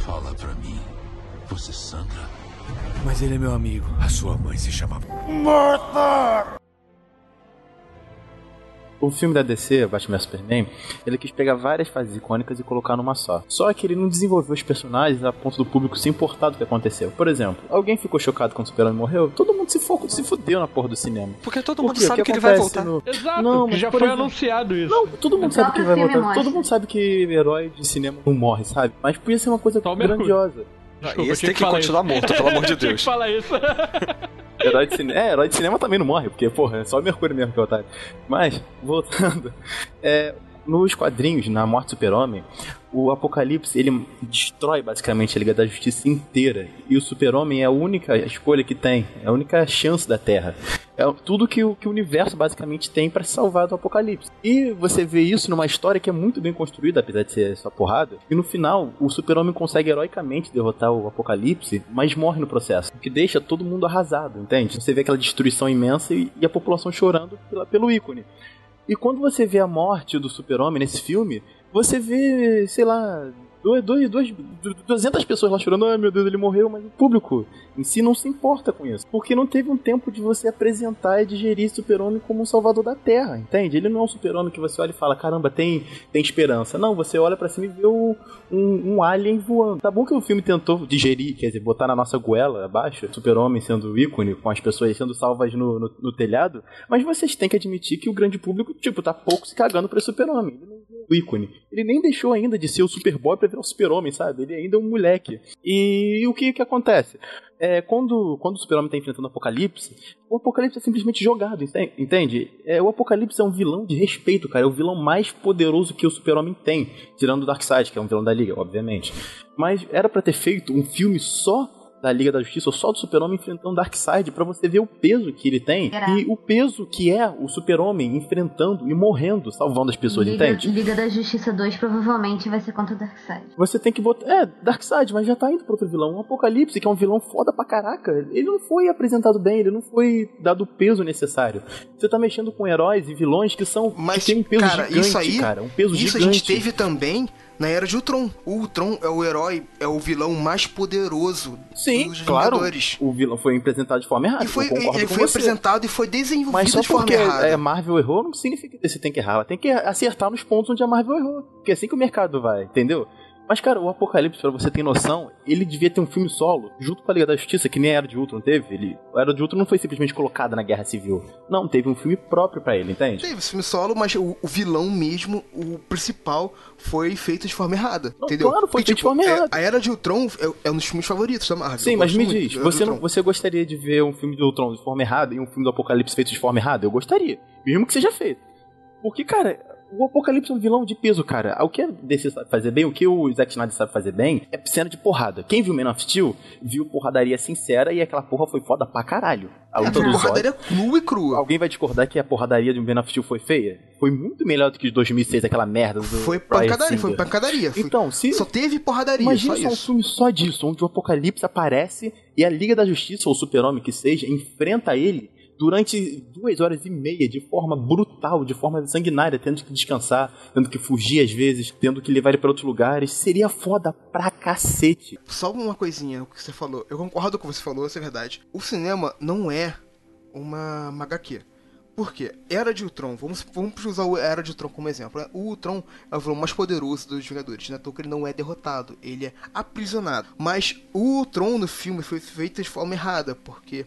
Fala pra mim. Você sangra? Mas ele é meu amigo. A sua mãe se chamava Martha! O filme da DC, Batman vs Superman, ele quis pegar várias fases icônicas e colocar numa só. Só que ele não desenvolveu os personagens a ponto do público se importar do que aconteceu. Por exemplo, alguém ficou chocado quando o Superman morreu? Todo mundo se, fo se fudeu na porra do cinema. Porque todo mundo sabe que que ele vai voltar. no- Exato, Não, que mas, já foi exemplo- anunciado isso. Não, todo mundo sabe que vai voltar. Todo mundo sabe que herói de cinema não morre, sabe? Mas podia ser uma coisa Só o Mercúrio. grandiosa. Desculpa, eu esse tem que falar continuar isso. morto, pelo amor de Eu tinha Deus. que falar isso. Herói de cinema. É, herói de cinema também não morre, porque, porra, é só o Mercúrio mesmo que é otário. Mas, voltando, é, nos quadrinhos, na Morte do Super-Homem, o Apocalipse, ele destrói basicamente a Liga da Justiça inteira. E o Super-Homem é a única escolha que tem, é a única chance da Terra. É tudo que o, que o universo basicamente tem pra se salvar do Apocalipse. E você vê isso numa história que é muito bem construída, apesar de ser só porrada. E no final, o Super-Homem consegue heroicamente derrotar o Apocalipse, mas morre no processo. O que deixa todo mundo arrasado, entende? Você vê aquela destruição imensa e, e a população chorando pela- pelo ícone. E quando você vê a morte do Super-Homem nesse filme, você vê, sei lá, dois, dois, dois, 200 pessoas lá chorando, ai meu Deus, ele morreu, mas o público em si não se importa com isso. Porque não teve um tempo de você apresentar e digerir Super-Homem como um salvador da Terra, entende? Ele não é um Super-Homem que você olha e fala, caramba, tem, tem esperança. Não, você olha pra cima e vê o- um, um alien voando. Tá bom que o filme tentou digerir, quer dizer, botar na nossa goela abaixo, Super-Homem sendo ícone, com as pessoas sendo salvas no, no, no telhado, mas vocês têm que admitir que o grande público, tipo, tá pouco se cagando pra Super-Homem. Ele não é o ícone. Ele nem deixou ainda de ser o Superboy pra virar o Super-Homem, sabe? Ele ainda é um moleque. E, o que que acontece? É, quando, quando o Super-Homem tá enfrentando o Apocalipse, o Apocalipse é simplesmente jogado, enten- entende? É, o Apocalipse é um vilão de respeito, cara. É o vilão mais poderoso que o Super-Homem tem. Tirando o Darkseid, que é um vilão da Liga, obviamente. Mas era pra ter feito um filme só da Liga da Justiça, ou só do Super-Homem enfrentando o Darkseid, pra você ver o peso que ele tem Será? e o peso que é o Super-Homem enfrentando e morrendo, salvando as pessoas, Liga, entende? Liga da Justiça 2 provavelmente vai ser contra o Darkseid. Você tem que botar. É, Darkseid, mas já tá indo pro outro vilão. Um Apocalipse, que é um vilão foda pra caraca. Ele não foi apresentado bem, ele não foi dado o peso necessário. Você tá mexendo com heróis e vilões que são. Mas, que tem um peso cara, gigante, isso aí, cara. Um peso isso gigante. a gente teve também na Era de Ultron. O Ultron é o herói, é o vilão mais poderoso Sim, dos claro. Vingadores. O vilão foi apresentado de forma errada. E foi, eu concordo ele com foi você. apresentado e foi desenvolvido Mas só de forma porque errada. a Marvel errou não significa que você tem que errar. Ela tem que acertar nos pontos onde a Marvel errou. Porque é assim que o mercado vai, entendeu? Mas, cara, o Apocalipse, pra você ter noção, ele devia ter um filme solo, junto com a Liga da Justiça, que nem a Era de Ultron teve. Ele, a Era de Ultron não foi simplesmente colocada na Guerra Civil. Não, teve um filme próprio pra ele, entende? Teve esse filme solo, mas o, o vilão mesmo, o principal, foi feito de forma errada. Não, entendeu? claro, foi feito de forma é- errada. A Era de Ultron é, é um dos filmes favoritos da Marvel. Sim, mas me muito diz, de você, não, você gostaria de ver um filme do Ultron de forma errada e um filme do Apocalipse feito de forma errada? Eu gostaria. Mesmo que seja feito. Porque, cara, o Apocalipse é um vilão de peso, cara. O que a DC sabe fazer bem, o que o Zack Snyder sabe fazer bem, é cena de porrada. Quem viu Man of Steel, viu porradaria sincera e aquela porra foi foda pra caralho. A É luta uma dos porradaria nua e crua. Alguém vai discordar que a porradaria de Man of Steel foi feia? Foi muito melhor do que de 2006, aquela merda do Foi pancadaria, foi pancadaria. Foi- Então, se, Só teve porradaria, Imagina só só um filme só disso, onde o Apocalipse aparece e a Liga da Justiça, ou o Super-Homem que seja, enfrenta ele durante duas horas e meia, de forma brutal, de forma sanguinária, tendo que descansar, tendo que fugir às vezes, tendo que levar ele para outros lugares. Seria foda pra cacete. Só uma coisinha, que você falou. Eu concordo com o que você falou, isso é verdade. O cinema não é uma, uma HQ. Por quê? Era de Ultron, vamos, vamos usar o Era de Ultron como exemplo. né? O Ultron é o vilão mais poderoso dos Vingadores, né? Então ele não é derrotado, ele é aprisionado. Mas o Ultron no filme foi feito de forma errada, porque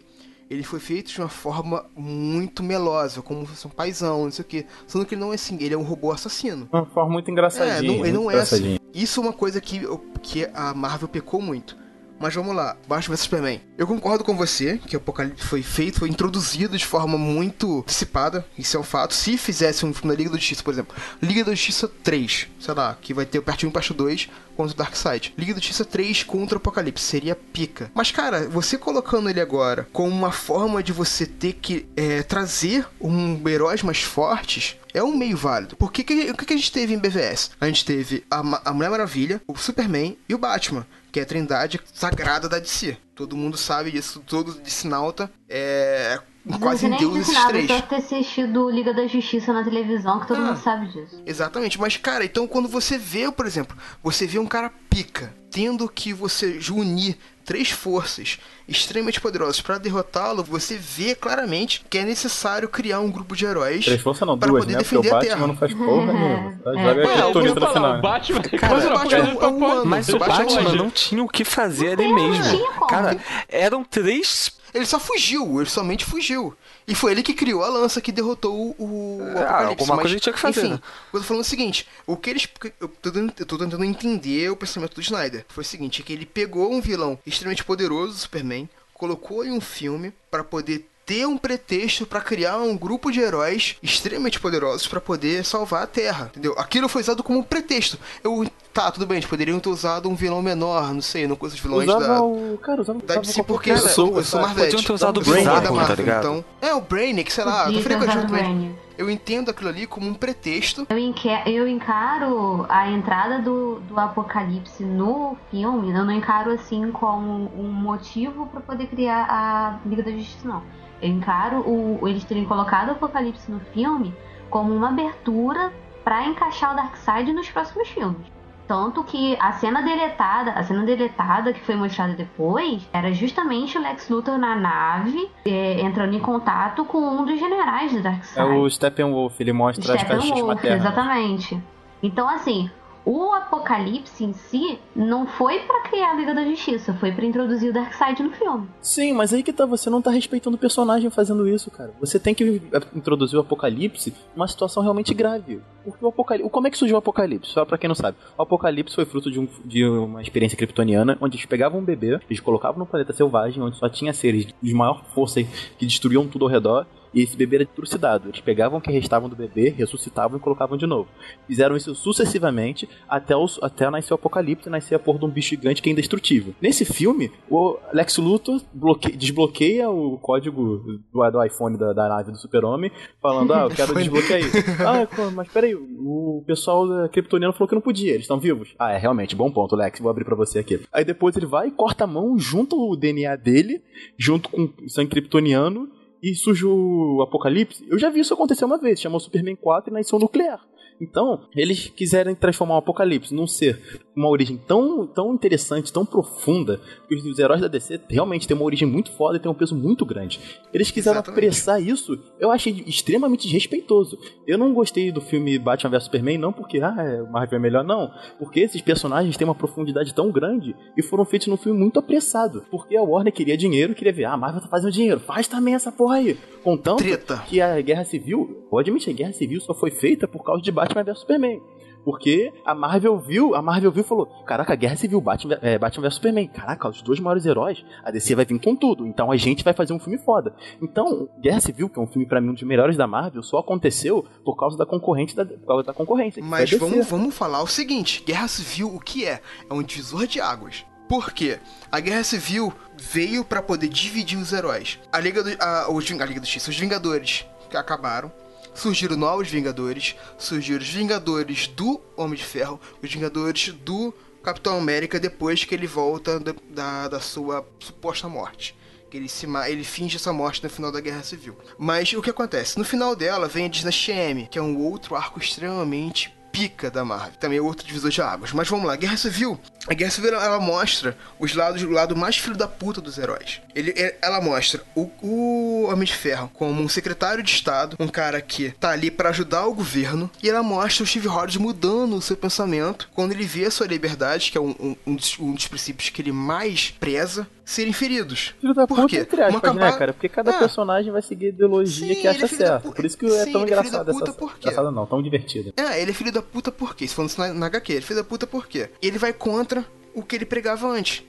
ele foi feito de uma forma muito melosa, como se fosse um paizão, não sei o que. Sendo que ele não é assim, ele é um robô assassino. Uma forma muito engraçadinha. É, não, ele não é assim. Isso é uma coisa que, que a Marvel pecou muito. Mas vamos lá, Batman vs Superman. Eu concordo com você que o Apocalipse foi feito, foi introduzido de forma muito dissipada, isso é um fato. Se fizesse um filme da Liga da Justiça, por exemplo, Liga da Justiça 3, sei lá, que vai ter o parte 1 e parte 2 contra o Darkseid. Liga da Justiça 3 contra o Apocalipse, seria pica. Mas cara, você colocando ele agora como uma forma de você ter que é, trazer um heróis mais fortes, é um meio válido. Porque que- o que, que a gente teve em BVS? A gente teve a, a Mulher Maravilha, o Superman e o Batman, que é a trindade sagrada da DC. Todo mundo sabe disso, todo DC nauta é quase nem Deus disse esses nada, três. só ter assistido Liga da Justiça na televisão, que todo Ah. mundo sabe disso. Exatamente, mas cara, então quando você vê, por exemplo, você vê um cara pica, tendo que você unir três forças extremamente poderosas pra derrotá-lo, você vê claramente que é necessário criar um grupo de heróis Três forças não, duas, poder né? Porque o defender a Batman Terra. não faz porra nenhuma. Tá? É. Joga no final. Batman Cara, o Batman é um humano. Mas o Batman Batman não tinha o que fazer ali mesmo. Cara, eram três. Ele só fugiu, ele somente fugiu. E foi ele que criou a lança que derrotou o, o Ah, Apocalipse. alguma coisa ele tinha que fazer, Enfim, né? eu tô falando o seguinte, o que eles... Eu tô, tentando- eu tô tentando entender o pensamento do Snyder. Foi o seguinte, que ele pegou um vilão extremamente poderoso, Superman, colocou em um filme pra poder ter um pretexto pra criar um grupo de heróis extremamente poderosos pra poder salvar a Terra, entendeu? Aquilo foi usado como um pretexto. Eu, tá, tudo bem, eles poderiam ter usado um vilão menor, não sei, não conheço os vilões Usava da... o. Cara, usava, Da DC qualquer porque eu pessoa, sou, eu sou? Marvete. Podiam ter usado Eu sou Bizarro, da tá Marvel, ligado? Então, é, o Brainiac, sei lá, eu falei com. Eu entendo aquilo ali como um pretexto. Eu, enque- eu encaro a entrada do, do Apocalipse no filme, eu não encaro assim como um motivo pra poder criar a Liga da Justiça, não. Eu encaro o, eles terem colocado o Apocalipse no filme como uma abertura pra encaixar o Darkseid nos próximos filmes. Tanto que a cena deletada, a cena deletada que foi mostrada depois, era justamente o Lex Luthor na nave, eh, entrando em contato com um dos generais do É Darkseid. o Steppenwolf, ele mostra as caixas Steppenwolf, maternas. exatamente. Então, assim, o Apocalipse em si não foi pra criar a Liga da Justiça, foi pra introduzir o Darkseid no filme. Sim, mas aí que tá, você não tá respeitando o personagem fazendo isso, cara. Você tem que introduzir o Apocalipse numa situação realmente grave. Porque o Apocalipse. Como é que surgiu o Apocalipse? Só pra quem não sabe. O Apocalipse foi fruto de, um- de uma experiência kryptoniana, onde eles pegavam um bebê, eles colocavam num planeta selvagem, onde só tinha seres de maior força que destruíam tudo ao redor. E esse bebê era trucidado. Eles pegavam o que restavam do bebê, ressuscitavam e colocavam de novo. Fizeram isso sucessivamente até, o, até nascer o apocalipse e nascer a porra de um bicho gigante que é indestrutível. Nesse filme, o Lex Luthor bloque- desbloqueia o código do, do iPhone da, da nave do super-homem, falando, ah, eu quero desbloquear isso. ah, mas peraí, o pessoal da Kryptoniano falou que não podia, eles estão vivos. Ah, é, realmente, bom ponto, Lex, vou abrir pra você aqui. Aí depois ele vai e corta a mão, junta o DNA dele, junto com o sangue kryptoniano, e surge o Apocalipse. Eu já vi isso acontecer uma vez, chamou Superman 4 e nasceu nuclear. Então, eles quiserem transformar o Apocalipse num ser uma origem tão, tão interessante, tão profunda, que os, os heróis da DC realmente têm uma origem muito foda e têm um peso muito grande. Eles quiseram Exatamente. apressar isso, eu achei extremamente desrespeitoso. Eu não gostei do filme Batman vs Superman, não porque, ah, é, o Marvel é melhor, não. Porque esses personagens têm uma profundidade tão grande e foram feitos num filme muito apressado. Porque a Warner queria dinheiro, queria ver, ah, a Marvel tá fazendo dinheiro, faz também essa porra aí. Contanto Treta. que a Guerra Civil, pode admitir, a Guerra Civil só foi feita por causa de Batman vs Superman. Porque a Marvel viu, a Marvel viu e falou: Caraca, Guerra Civil, Batman, é, Batman vs Superman. Caraca, os dois maiores heróis, a DC vai vir com tudo. Então a gente vai fazer um filme foda. Então, Guerra Civil, que é um filme pra mim um dos melhores da Marvel, só aconteceu por causa da concorrente da, por causa da concorrência. Mas a vamos, vamos falar o seguinte: Guerra Civil, o que é? É um divisor de águas. Por quê? A Guerra Civil veio pra poder dividir os heróis. A Liga do, a, os, a Liga do X, os Vingadores que acabaram. Surgiram novos Vingadores. Surgiram os Vingadores do Homem de Ferro. Os Vingadores do Capitão América depois que ele volta da, da, da sua suposta morte. Que ele, se, ele finge essa morte no final da Guerra Civil. Mas o que acontece? No final dela vem a Dinastia M, que é um outro arco extremamente pica da Marvel. Também é outro divisor de águas. Mas vamos lá, Guerra Civil. A Guerra Civil ela mostra os lados, o lado mais filho da puta dos heróis. Ele, é- ela mostra o, o Homem de Ferro como um secretário de Estado, um cara que tá ali pra ajudar o governo. E ela mostra o Steve Rogers mudando o seu pensamento quando ele vê a sua liberdade, que é um, um- um dos, um dos princípios que ele mais preza, serem feridos. Filho da Por puta, quê? entre aspas, né, cara? Porque cada Ah. personagem vai seguir a ideologia Sim, que acha é pu- Por isso que é Sim, tão ele é filho da engraçado puta essa. por quê? Engraçada não, tão divertida. É, ele é filho da puta por quê? Se falando isso na, na HQ, ele é filho da puta por quê? Ele vai contra o que ele pregava antes.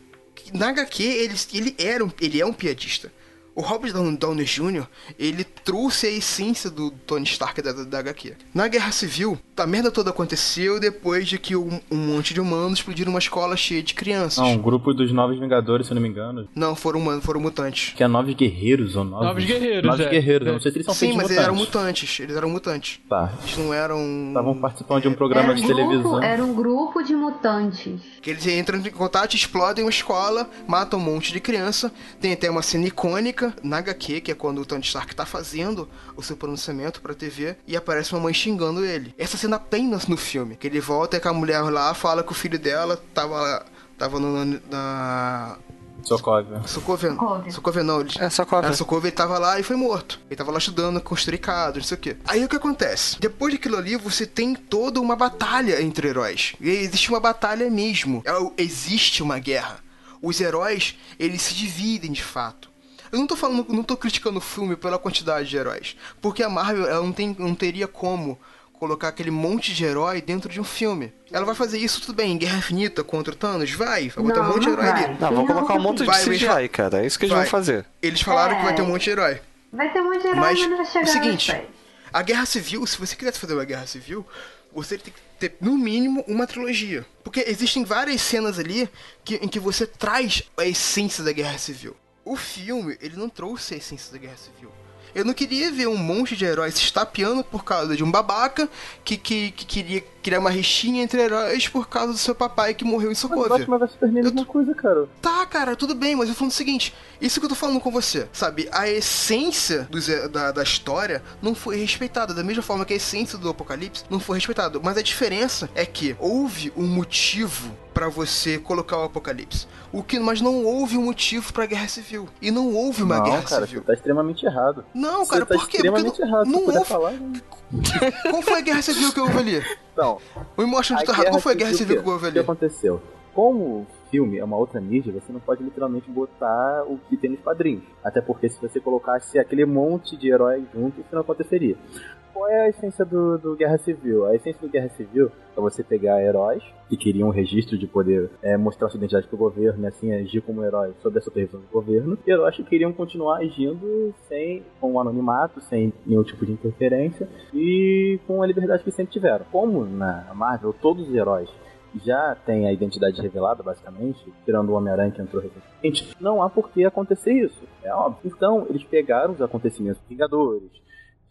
Na HQ, ele, ele, era um, ele é um piadista. O Robert Downey Jr., ele trouxe a essência do Tony Stark da, da, HQ. Na Guerra Civil, a merda toda aconteceu depois de que um, um monte de humanos explodiram uma escola cheia de crianças. Não, o grupo dos Novos Vingadores, se eu não me engano. Não, foram humanos, foram mutantes. Que é Novos Guerreiros ou Novos... Novos Guerreiros, Novos é. Guerreiros, É. não sei se eles são Sim, mas de eles eram mutantes. mutantes. Eles eram mutantes. Tá. Eles não eram. Estavam participando de um Era programa um, de grupo, televisão. era um grupo de mutantes. Que eles entram em contato, explodem uma escola, matam um monte de criança. Tem até uma cena icônica babaca na HQ, que é quando o Tony Stark tá fazendo o seu pronunciamento pra TV, e aparece uma mãe xingando ele. Essa cena apenas no filme, que ele volta e que a mulher lá fala que o filho dela tava, tava no, na... Sokovia. Sokovia. Não. Ele, É, Sokovia. Sokovia, ele tava lá e foi morto. Ele tava lá estudando, construir cadro, não sei o quê. Aí o que acontece? Depois daquilo ali, você tem toda uma batalha entre heróis. E existe uma batalha mesmo. É Existe uma guerra. Os heróis, eles se dividem de fato. Eu não tô falando, não tô criticando o filme pela quantidade de heróis. Porque a Marvel, ela não, tem, não teria como colocar aquele monte de herói dentro de um filme. Ela vai fazer isso tudo bem, em Guerra Infinita contra o Thanos? Vai, vai botar um Não, monte de herói vai. ali. Não, vou colocar um monte de Vai, vai, CGI, vai. cara. É isso que eles Vai. vão fazer. Eles falaram que vai ter um É. monte de herói. Vai ter um monte de herói, Mas mas não vai chegar o seguinte, a guerra civil, se você quisesse fazer uma guerra civil, você tem que ter no mínimo uma trilogia. Porque existem várias cenas ali que, em que você traz a essência da guerra civil. O filme, ele não trouxe a essência da guerra civil. Eu não queria ver um monte de heróis se estapeando por causa de um babaca que, que, que queria criar uma rixinha entre heróis por causa do seu papai que morreu em Mas Sokovia. Batman vs Superman é a mesma coisa, cara. Tá, cara, tudo bem, mas eu tô falando o seguinte: isso que eu tô falando com você, sabe? A essência dos- da, da história não foi respeitada, da mesma forma que a essência do Apocalipse não foi respeitada. Mas a diferença é que houve um motivo pra você colocar o Apocalipse. O que, mas não houve um motivo pra guerra civil. E não houve uma não, guerra cara, civil. você tá extremamente errado. Não, Você cara, tá por quê? Porque extremamente não, errado. Não puder houve. falar, né? Qual foi a guerra civil que houve ali? Então, onde a tá errado. Qual foi a guerra civil o que houve O ali? que aconteceu? Como o filme é uma outra mídia, você não pode literalmente botar o que tem nos quadrinhos. Até porque se você colocasse aquele monte de heróis junto, isso não aconteceria. Qual é a essência do, do Guerra Civil? A essência do Guerra Civil é você pegar heróis que queriam um registro de poder é, mostrar sua identidade pro governo assim agir como herói sob a supervisão do governo, e heróis que queriam continuar agindo sem com anonimato, sem nenhum tipo de interferência e com a liberdade que sempre tiveram. Como na Marvel todos os heróis já têm a identidade revelada, basicamente, tirando o Homem-Aranha que entrou recentemente, não há por que acontecer isso, é óbvio. Então, eles pegaram os acontecimentos dos Vingadores,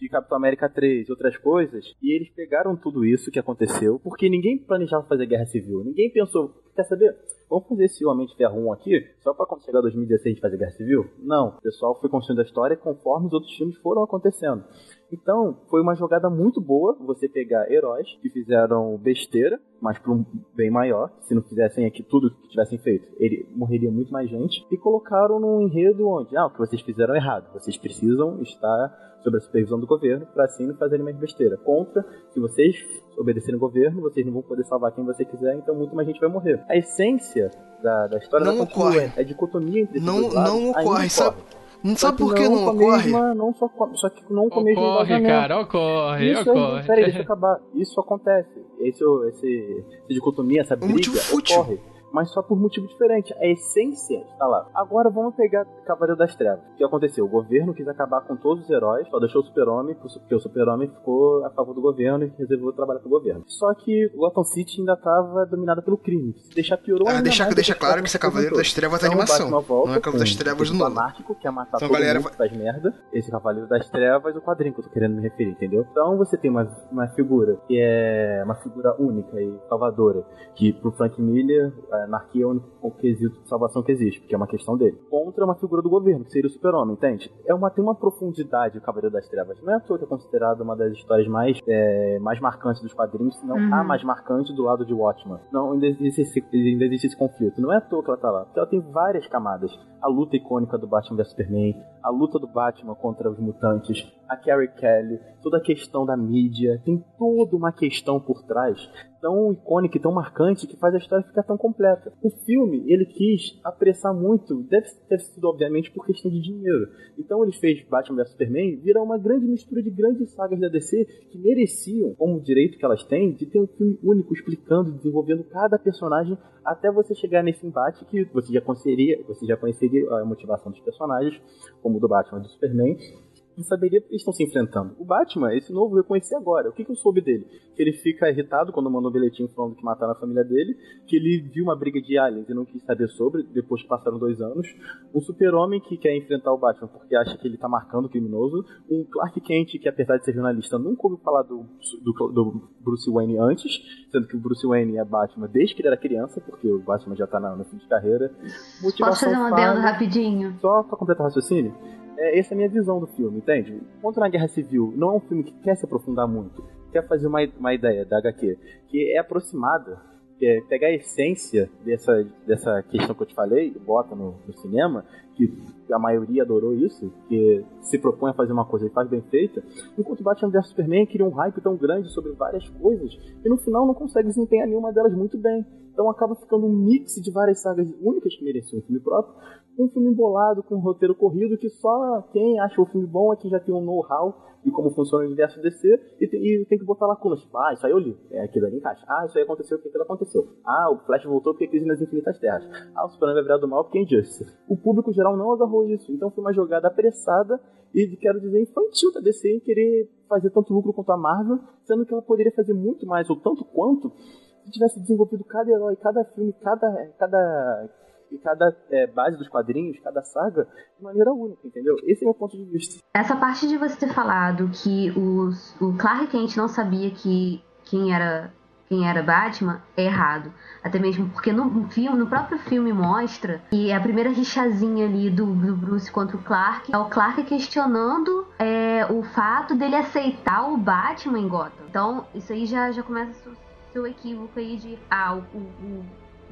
de Capitão América 3 e outras coisas, e eles pegaram tudo isso que aconteceu, porque ninguém planejava fazer guerra civil, ninguém pensou, quer saber? Vamos fazer esse Homem de Ferro 1 aqui, só pra quando chegar 2016 a gente fazer guerra civil? Não, o pessoal foi construindo a história conforme os outros filmes foram acontecendo. Então, foi uma jogada muito boa você pegar heróis que fizeram besteira, mas para um bem maior. Se não fizessem aqui tudo que tivessem feito, ele morreria muito mais gente. E colocaram num enredo onde, ah, o que vocês fizeram é errado. Vocês precisam estar sob a supervisão do governo para assim não fazerem mais besteira. Contra, se vocês obedecerem o governo, vocês não vão poder salvar quem você quiser, então muito mais gente vai morrer. A essência da, da história Não ela continua, ocorre. é dicotomia entre Não, dois lados, não ocorre, sabe? Não Só sabe por que não não ocorre? mesma- não só, só que não com Ocorre, embasamento. cara, ocorre, Isso aí, ocorre. peraí, deixa eu acabar. Isso acontece. Esse, esse, essa dicotomia, essa Um briga motivo fútil. ocorre. Mas só por motivo diferente. A essência está lá. Agora vamos pegar Cavaleiro das Trevas. O que aconteceu? O governo quis acabar com todos os heróis, só deixou o super-homem, porque o super-homem ficou a favor do governo e resolveu trabalhar pro governo. Só que Gotham City ainda estava dominada pelo crime. Se deixar piorou Ah, ainda deixa, mais deixa claro que isso é Cavaleiro das Trevas Então, animação. Volta Não é Cavaleiro das com Trevas do Nolan. anárquico, que é matar Então, todo galera, mundo que faz merda. Esse Cavaleiro das Trevas, o quadrinho que eu tô querendo me referir, entendeu? Então você tem uma, uma figura que é uma figura única e salvadora, que pro Frank Miller, anarquia é o único quesito de salvação que existe, porque é uma questão dele. Contra uma figura do governo, que seria o super-homem, entende? É uma, tem uma profundidade o Cavaleiro das Trevas. Não é à toa que é considerado uma das histórias mais, é, mais marcantes dos quadrinhos, se não Uhum. a mais marcante do lado de Watchman. Não, ainda existe, esse, ainda existe esse conflito. Não é à toa que ela tá lá, porque ela tem várias camadas. A luta icônica do Batman vs Superman, a luta do Batman contra os mutantes, a Carrie Kelly, toda a questão da mídia, tem toda uma questão por trás tão icônica e tão marcante que faz a história ficar tão completa. O filme, ele quis apressar muito, deve ter sido obviamente por questão de dinheiro. Então ele fez Batman vs Superman virar uma grande mistura de grandes sagas da DC que mereciam, como o direito que elas têm, de ter um filme único explicando, desenvolvendo cada personagem até você chegar nesse embate que você já conheceria, você já conheceria a motivação dos personagens, como do Batman e do Superman, e saberia porque eles estão se enfrentando. O Batman, esse novo, eu conheci agora. O que, que eu soube dele? Que ele fica irritado quando manda um bilhetinho falando que mataram a família dele, que ele viu uma briga de aliens e não quis saber sobre, depois que passaram dois anos. Um super-homem que quer enfrentar o Batman porque acha que ele tá marcando o criminoso. Um Clark Kent que, apesar de ser jornalista, nunca ouviu falar do, do, do Bruce Wayne antes, sendo que o Bruce Wayne é Batman desde que ele era criança, porque o Batman já tá na- no fim de carreira. Posso fazer um adendo rapidinho? Só pra completar o raciocínio, É, essa é a minha visão do filme, entende? Enquanto na Guerra Civil não é um filme que quer se aprofundar muito, quer fazer uma, uma ideia da HQ, que é aproximada, que é pegar a essência dessa, dessa questão que eu te falei, bota no, no cinema, que a maioria adorou isso, que se propõe a fazer uma coisa e faz bem feita, enquanto Batman vs Superman cria um hype tão grande sobre várias coisas, e no final não consegue desempenhar nenhuma delas muito bem. Então acaba ficando um mix de várias sagas únicas que mereciam um filme próprio, um filme embolado com um roteiro corrido que só quem acha o filme bom é já tem um know-how de como funciona o universo DC e tem, e tem que botar lacunas. Tipo, ah, isso aí eu li. É, aquilo ali encaixa. Ah, isso aí aconteceu porque aquilo aconteceu. Ah, o Flash voltou porque crise nas infinitas terras. Ah, o Superman vai virar do mal porque é Injustice. O público geral não agarrou isso. Então foi uma jogada apressada e, quero dizer, infantil da DC em querer fazer tanto lucro quanto a Marvel, sendo que ela poderia fazer muito mais, ou tanto quanto, se tivesse desenvolvido cada herói, cada filme, cada, cada e cada é, base dos quadrinhos, cada saga, de maneira única, entendeu? Esse é o meu ponto de vista. Essa parte de você ter falado que os, o Clark Kent não sabia que quem era quem era Batman é errado. Até mesmo porque no filme, no próprio filme mostra que a primeira rixazinha ali do, do Bruce contra o Clark é o Clark questionando é, o fato dele aceitar o Batman em Gotham. Então, isso aí já, já começa seu equívoco aí de ah, o, o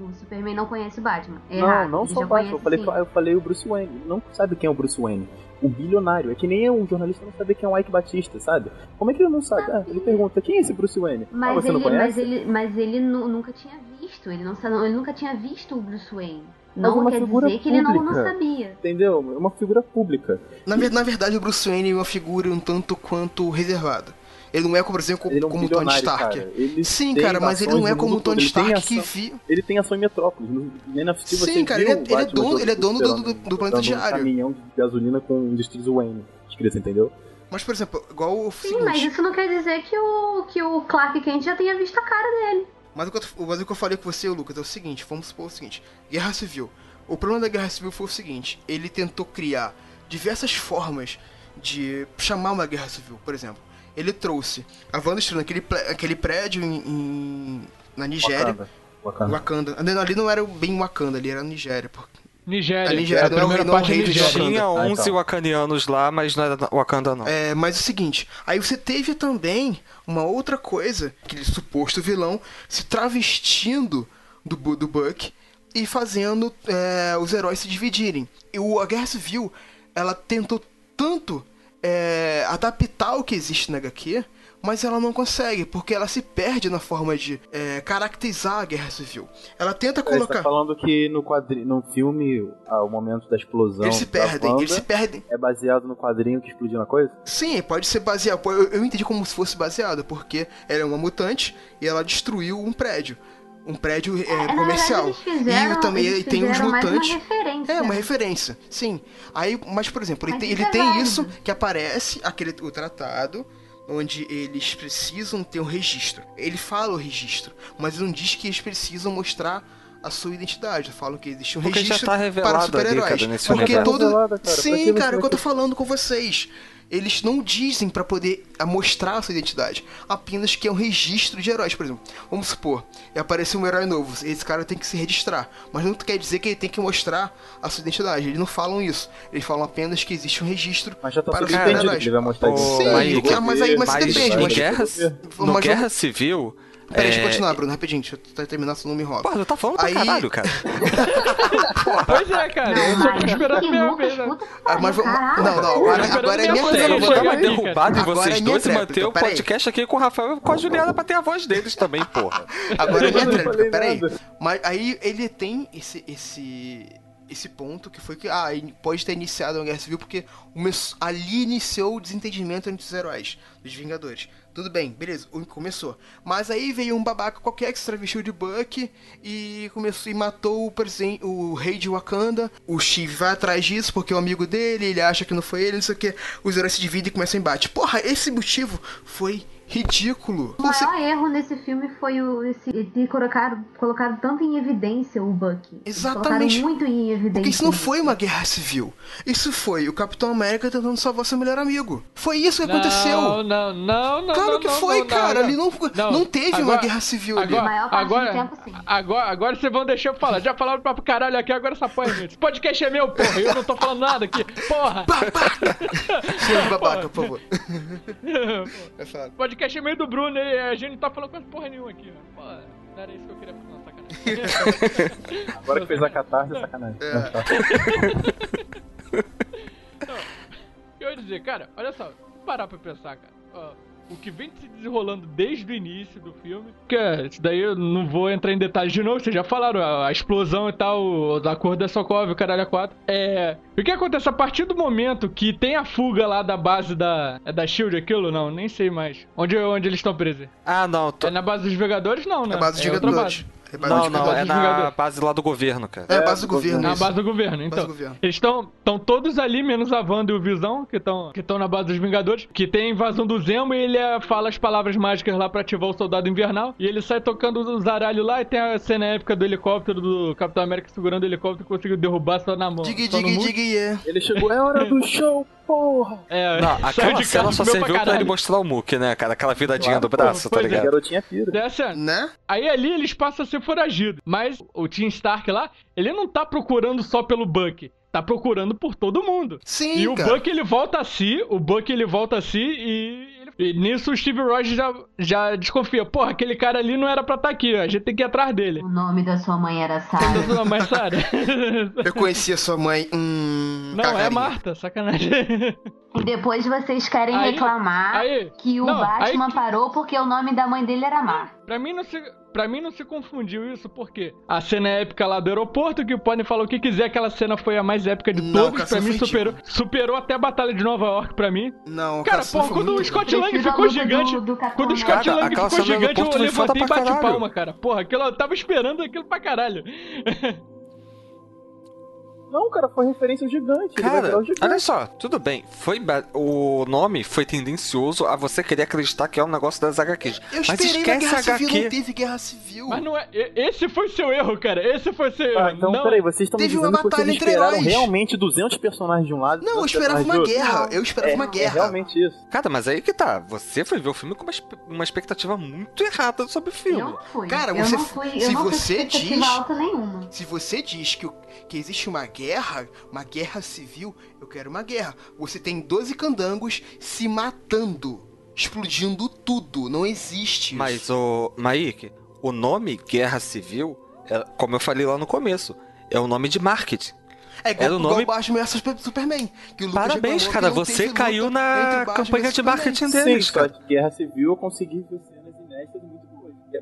o Superman não conhece o Batman. É não, errado. não Ele só o Batman. conhece, Eu falei, eu falei o Bruce Wayne. Não sabe quem é o Bruce Wayne. O bilionário. É que nem um jornalista não saber quem é o Ike Batista, sabe? Como é que ele não sabe? Ah, ele pergunta, quem é esse Bruce Wayne? ah, Mas você ele, não conhece? mas ele, mas ele nu- nunca tinha visto. Ele, não, ele nunca tinha visto o Bruce Wayne. É Não uma quer figura dizer que ele não, não pública. sabia. Entendeu? É uma figura pública. Na, na verdade, o Bruce Wayne é uma figura um tanto quanto reservada. Ele não é, por exemplo, é um como o Tony Stark. cara. Ele Sim, cara, mas ele não é como o Tony Stark que ação- vi. Ele tem ação em Metrópolis. No of Steel Sim, você cara, viu ele é- ele é dono- ele é dono do- Super-Homem do- do Planeta Diário. Um caminhão de gasolina com indústrias Wayne. Escrito, entendeu? Mas, por exemplo, igual o Sim, mas isso não quer dizer que o, que o Clark Kent já tenha visto a cara dele. Mas o, que eu, mas o que eu falei com você, Lucas, é o seguinte: vamos supor o seguinte: Guerra Civil. O problema da Guerra Civil foi o seguinte: ele tentou criar diversas formas de chamar uma guerra civil. Por exemplo, ele trouxe a Wanda Estrela, aquele, aquele prédio em, em- na Nigéria. Wakanda. Wakanda. Wakanda. Ali, ali não era bem Wakanda, ali era Nigéria. porque- Nigéria. A Nigéria, a não é o primeira não é parte é de Nigéria. Tinha Ah, 11 então. wakanianos lá, mas não era Wakanda não. É, mas é o seguinte, aí você teve também uma outra coisa, aquele suposto vilão se travestindo do, do Buck e fazendo é, os heróis se dividirem. E o, a Guerra Civil, ela tentou tanto é, adaptar o que existe na HQ, mas ela não consegue, porque ela se perde na forma de é, caracterizar a Guerra Civil. Ela tenta Você tá colocar... falando que no, quadri... no filme, ah, o momento da explosão Eles se perdem, eles se perdem. é baseado no quadrinho que explodiu na coisa? Sim, pode ser baseado. Eu, eu entendi como se fosse baseado, porque ela é uma mutante e ela destruiu um prédio. Um prédio é, É, comercial. verdade, eles fizeram, e também eles tem mais mutantes. uma referência. É, uma referência, sim. Aí, mas, por exemplo, ele Mas tem, isso ele é tem válido. isso que aparece aquele o tratado onde eles precisam ter um registro. Ele fala o registro, mas ele não diz que eles precisam mostrar a sua identidade. Falam que existe um Porque já registro tá para super-heróis. Porque universo. todo que Sim, cara, é o que eu tô falando com vocês. Eles não dizem pra poder mostrar a sua identidade, apenas que é um registro de heróis, por exemplo. Vamos supor, apareceu um herói novo, esse cara tem que se registrar, mas não quer dizer que ele tem que mostrar a sua identidade. Eles não falam isso. Eles falam apenas que existe um registro Mas já tá para tudo os entendido super-heróis. Sim, mas aí mas Mas depende. em Mas, guerra, no mas Guerra Civil... Peraí, deixa eu é, continuar, Bruno, rapidinho. Deixa eu terminar, senão não me enrola. Porra, tu tá falando pra Aí- caralho, cara. Pois é, cara. eu só tô esperando que minha vez, né? Ah, mas. Não, não, agora, agora é minha vez, Eu vou dar uma aqui, derrubada em vocês é dois e manter o podcast aqui com o Rafael e com a Juliana pra ter a voz deles também, porra. Agora é minha não tréplica, peraí. Mas aí ele tem esse, esse, esse ponto que foi que, ah, pode ter iniciado uma guerra civil porque começou- ali iniciou o desentendimento entre os heróis, dos Vingadores. Tudo bem, beleza, começou. Mas aí veio um babaca qualquer que se travestiu de Buck e começou e matou o, o rei de Wakanda. O Steve vai atrás disso porque é um amigo dele, ele acha que não foi ele, não sei o que. Os heróis se dividem e começam o embate. Porra, esse motivo foi ridículo. O maior erro nesse filme foi o esse, ter colocado, colocado tanto em evidência o Bucky. Eles Exatamente. Colocaram muito em evidência. Porque isso não foi uma guerra civil. Isso foi o Capitão América tentando salvar seu melhor amigo. Foi isso que Não, aconteceu. Não, não, não. Claro não, que não, foi, não, cara. não, Ali não, não teve uma guerra civil ali. agora, maior parte do agora, tempo, sim. agora, agora vocês vão deixar eu falar. Já falaram pra caralho aqui, agora essa porra é minha. Esse podcast é meu, porra. Eu não tô falando nada aqui. Porra! Senhor babaca, por favor. É foda. podcast é meio do Bruno e a gente não tá falando quase porra nenhuma aqui. ó. Porra, não era isso que eu queria falar, sacanagem. Agora que fez a catarse, é sacanagem. É. Não, tá. Eu ia dizer, cara, olha só, parar pra pensar, cara. Ó, o que vem se desenrolando desde o início do filme. Que é, isso daí eu não vou entrar em detalhes de novo, vocês já falaram, a, a explosão e tal, da cor da Sokov, o caralho a 4. É. O que acontece a partir do momento que tem a fuga lá da base da. É da Shield aquilo? Não, nem sei mais. Onde, onde eles estão presos? Ah, não. tô- É na base dos Vingadores? Não, né? É a base dos outra Vingadores. É base Não, não, é na base lá do governo, cara. É a base do governo. Na base do governo, então. Base do governo. Eles estão todos ali, menos a Wanda e o Visão, que estão que tão na base dos Vingadores, que tem a invasão do Zemo e ele é, fala as palavras mágicas lá pra ativar o Soldado Invernal. E ele sai tocando o zaralho lá e tem a cena épica do helicóptero do Capitão América segurando o helicóptero e conseguiu derrubar só na mão. Dig, dig, dig, yeah. Ele chegou, é hora do show, porra! É, Não, aquela de cena só serviu pra, caralho. ele mostrar o Mook, né, cara? Aquela viradinha Claro, do braço, tá pois é. ligado? Garotinha pira. Dessa, Né? Aí ali eles passam a ser foragidos. Mas o Tim Stark lá, ele não tá procurando só pelo Buck. Tá procurando por todo mundo. Sim, E o cara. Buck ele volta a si, o Buck ele volta a si e, e nisso o Steve Rogers já, já desconfia. Porra, aquele cara ali não era pra estar aqui, a gente tem que ir atrás dele. O nome da sua mãe era Sarah. Não, mas Sarah. Eu conhecia sua mãe. Hum. Não, é cagaria. Marta, sacanagem. E depois vocês querem Aí- reclamar aí- que o não, Batman aí- parou porque o nome da mãe dele era Mar. Pra mim não se. Pra mim não se confundiu isso, porque a cena épica lá do aeroporto, que podem falar o que quiser, aquela cena foi a mais épica de Não, todas. Pra mim superou, superou até a Batalha de Nova York pra mim. Não, Cara, foi quando o Scott Lang ficou gigante. do- do Capitão quando o Scott. Lang ficou gigante, eu levantei e bati palma, cara. Porra, aquilo, eu tava esperando aquilo pra caralho. Não, cara, foi referência gigante. Cara, gigante. olha só, tudo bem. Foi ba- o nome foi tendencioso a você querer acreditar que é um negócio das HQs. Eu Mas esquece Guerra Civil, HQ. não teve Guerra Civil. Mas não é. Esse foi seu erro, cara. Esse foi seu erro. Ah, então, não, peraí, vocês estão me Teve uma dizendo que vocês batalha entre esperaram heróis. realmente 200 personagens de um lado e Não, eu 200 esperava uma guerra. Eu esperava É, uma É guerra. realmente isso. Cara, mas aí que tá. Você foi ver o filme com uma, uma expectativa muito errada sobre o Eu filme. não fui. Cara, eu você- não fui. Eu se não você diz- alta nenhuma. Se você diz que, que existe uma guerra, uma guerra civil, eu quero uma guerra. Você tem 12 candangos se matando, explodindo tudo. Não existe. Mas o Maik, o nome Guerra Civil, é, como eu falei lá no começo, é o nome de marketing. é igual, era o igual nome- Batman vs Superman. Que o Lucas Parabéns, cara, você caiu na Batman campanha de marketing deles, Sim, cara. Guerra Civil eu consegui ver cenas inéditas muito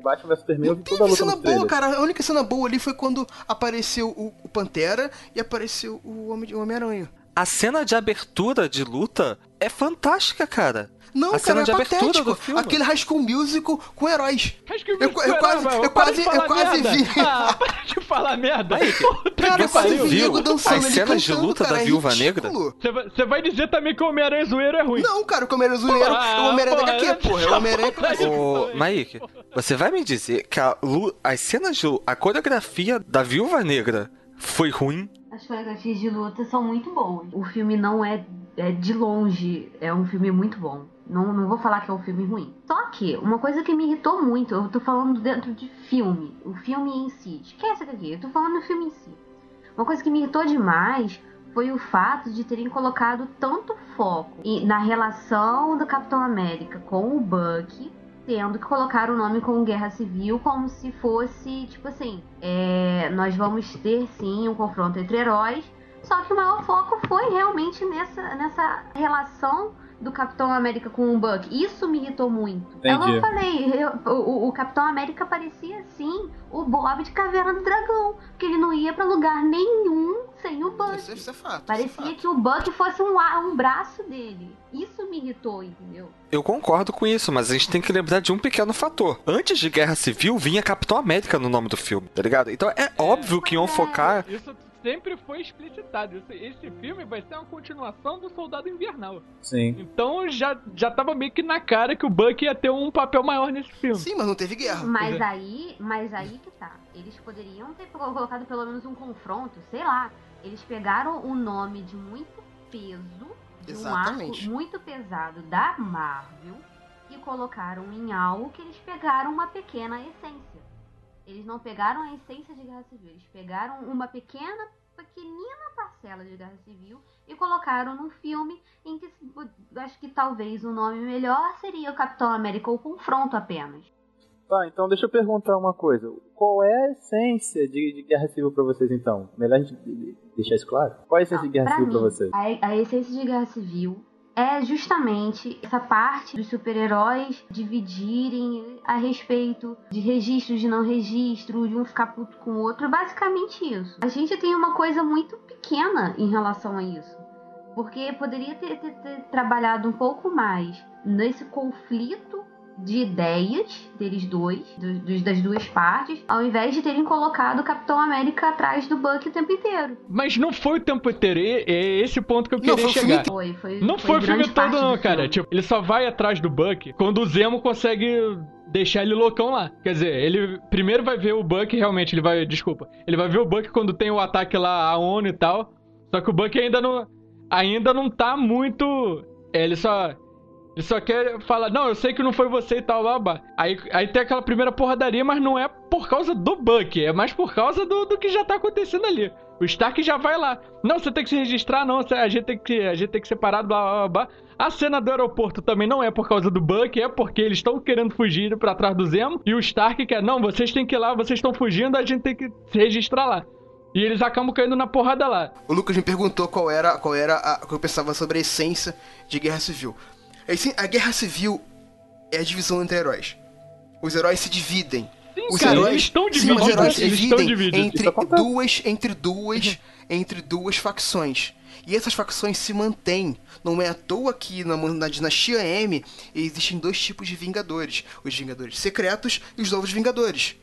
Batman vs Superman eu vi toda a luta cena boa, trailer. cara. A única cena boa ali foi quando apareceu o, o Pantera e apareceu o Homem- o Homem-Aranha. A cena de abertura de luta é fantástica, cara. Não, a cara, cena é de abertura patético. do filme. Aquele High School Musical com heróis. Eu- eu quase- eu para quase- de falar eu quase merda. vi. Ah, para de falar merda. Aí, Cara, viu viu nego dançando as cenas de luta cara, da é Viúva. Você vai, você vai dizer também que o Homem-Aranha zoeiro é ruim. Não, cara, o Homem-Aranha zoeiro, Ah, o Homem-Aranha da porra, HQ, porra. É o Homem-Aranha Ô. Maik, você vai me dizer que a as cenas de a coreografia da Viúva Negra foi ruim? As coreografias de luta são muito boas. O filme não é, é de longe, é um filme muito bom. Não, não vou falar que é um filme ruim. Só que, uma coisa que me irritou muito, eu tô falando dentro de filme, o filme em si. Esquece aqui, eu tô falando do filme em si. Uma coisa que me irritou demais foi o fato de terem colocado tanto foco na relação do Capitão América com o Bucky, tendo que colocar o nome como Guerra Civil como se fosse, tipo assim, é, nós vamos ter sim um confronto entre heróis, só que o maior foco foi realmente nessa, nessa relação do Capitão América com o Buck. Isso me irritou muito. Entendi. Eu falei, eu- o, o Capitão América parecia sim o Bob de Caverna do Dragão, porque ele não ia pra lugar nenhum sem o Buck. Isso, isso é fato. isso é Parecia fato. que o Buck fosse um, um braço dele. Isso me irritou, entendeu? Eu concordo com isso, mas a gente tem que lembrar de um pequeno fator. Antes de Guerra Civil, vinha Capitão América no nome do filme, tá ligado? Então é óbvio que iam focar. Isso sempre foi explicitado. Esse, esse filme vai ser uma continuação do Soldado Invernal. Sim. Então já, já tava meio que na cara que o Buck ia ter um papel maior nesse filme. Sim, mas não teve guerra. Mas aí, mas aí que tá. Eles poderiam ter colocado pelo menos um confronto, sei lá. Eles pegaram o nome de muito peso, de um arco Exatamente. muito pesado da Marvel e colocaram em algo que eles pegaram uma pequena essência. Eles não pegaram a essência de Guerra Civil, eles pegaram uma pequena, pequenina parcela de Guerra Civil e colocaram num filme em que acho que talvez o nome melhor seria o Capitão América ou Confronto apenas. Tá, então deixa eu perguntar uma coisa. Qual é a essência de, de Guerra Civil pra vocês, então? Melhor a gente deixar isso claro? Qual é a essência de Guerra Pra Civil pra vocês? A, a essência de Guerra Civil é justamente essa parte dos super-heróis dividirem a respeito de registro, de não registro, de um ficar puto com o outro. Basicamente isso. A gente tem uma coisa muito pequena em relação a isso. Porque poderia ter, ter- ter trabalhado um pouco mais nesse conflito de ideias deles dois, dos- das duas partes, ao invés de terem colocado o Capitão América atrás do Buck o tempo inteiro. Mas não foi o tempo inteiro. É esse o ponto que eu Não, queria foi chegar. Foi, foi, Não foi, o filme todo, não, cara. filme. Tipo, ele só vai atrás do Buck quando o Zemo consegue deixar ele loucão lá. Quer dizer, ele primeiro vai ver o Buck, realmente, ele vai. Desculpa. Ele vai ver o Buck quando tem o ataque lá, a ONU e tal. Só que o Buck ainda não. Ainda não tá muito. é, ele só. Ele só quer falar, não, eu sei que não foi você e tal, blá. Aí, aí tem aquela primeira porradaria, mas não é por causa do Buck, é mais por causa do, do que já tá acontecendo ali. O Stark já vai lá. Não, você tem que se registrar, não, a gente tem que, a gente tem que separar, blá, blá, blá. A cena do aeroporto também não é por causa do Buck, é porque eles estão querendo fugir pra trás do Zemo. E o Stark quer, não, vocês têm que ir lá, vocês estão fugindo, a gente tem que se registrar lá. E eles acabam caindo na porrada lá. O Lucas me perguntou qual era, qual era a, o que eu pensava sobre a essência de Guerra Civil. A essen- A Guerra Civil é a divisão entre heróis. Os heróis se dividem. os cara, heróis, eles estão sim, divididos, os heróis se eles estão dividem divididos. entre duas, entre duas, entre duas facções. E essas facções se mantêm. Não é à toa que na, na dinastia M existem dois tipos de Vingadores: os Vingadores secretos e os novos Vingadores.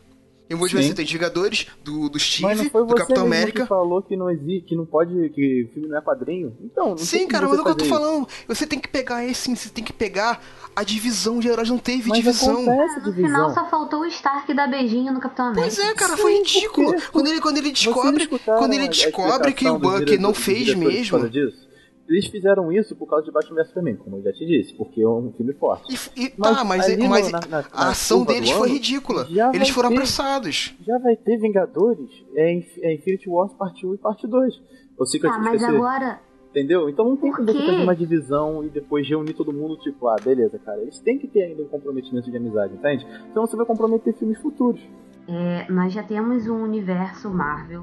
Eu vou dizer assim, tem Vingadores do, do Steve, Mas não foi do você Capitão mesmo América. que falou que não existe, que não pode, que o filme não é padrinho? Então, não Sim, cara, mas é o que eu tô falando. Você tem que pegar esse, você tem que pegar a divisão de heróis. Não teve Mas divisão. acontece No final divisão. só faltou o Stark dar beijinho no Capitão América. Pois é, cara, Sim, foi ridículo. porque- Quando ele, quando ele descobre, quando ele descobre que o Buck não fez mesmo. disso? Eles fizeram isso por causa de Batman vs Superman, como eu já te disse, porque é um filme forte. E, e- Mas tá, mas, ali no- mas na- na- a na ação curva deles do foi ano, ridícula. Eles foram ter- apressados. Já vai ter Vingadores é, Inf- é Infinity Wars parte 1 e parte 2. Ou Secret Tá, mas agora. Entendeu? Então não tem como você fazer uma divisão e depois reunir todo mundo, tipo, ah, beleza, cara. Eles têm que ter ainda um comprometimento de amizade, entende? Então você vai comprometer filmes futuros. é, nós já temos um universo Marvel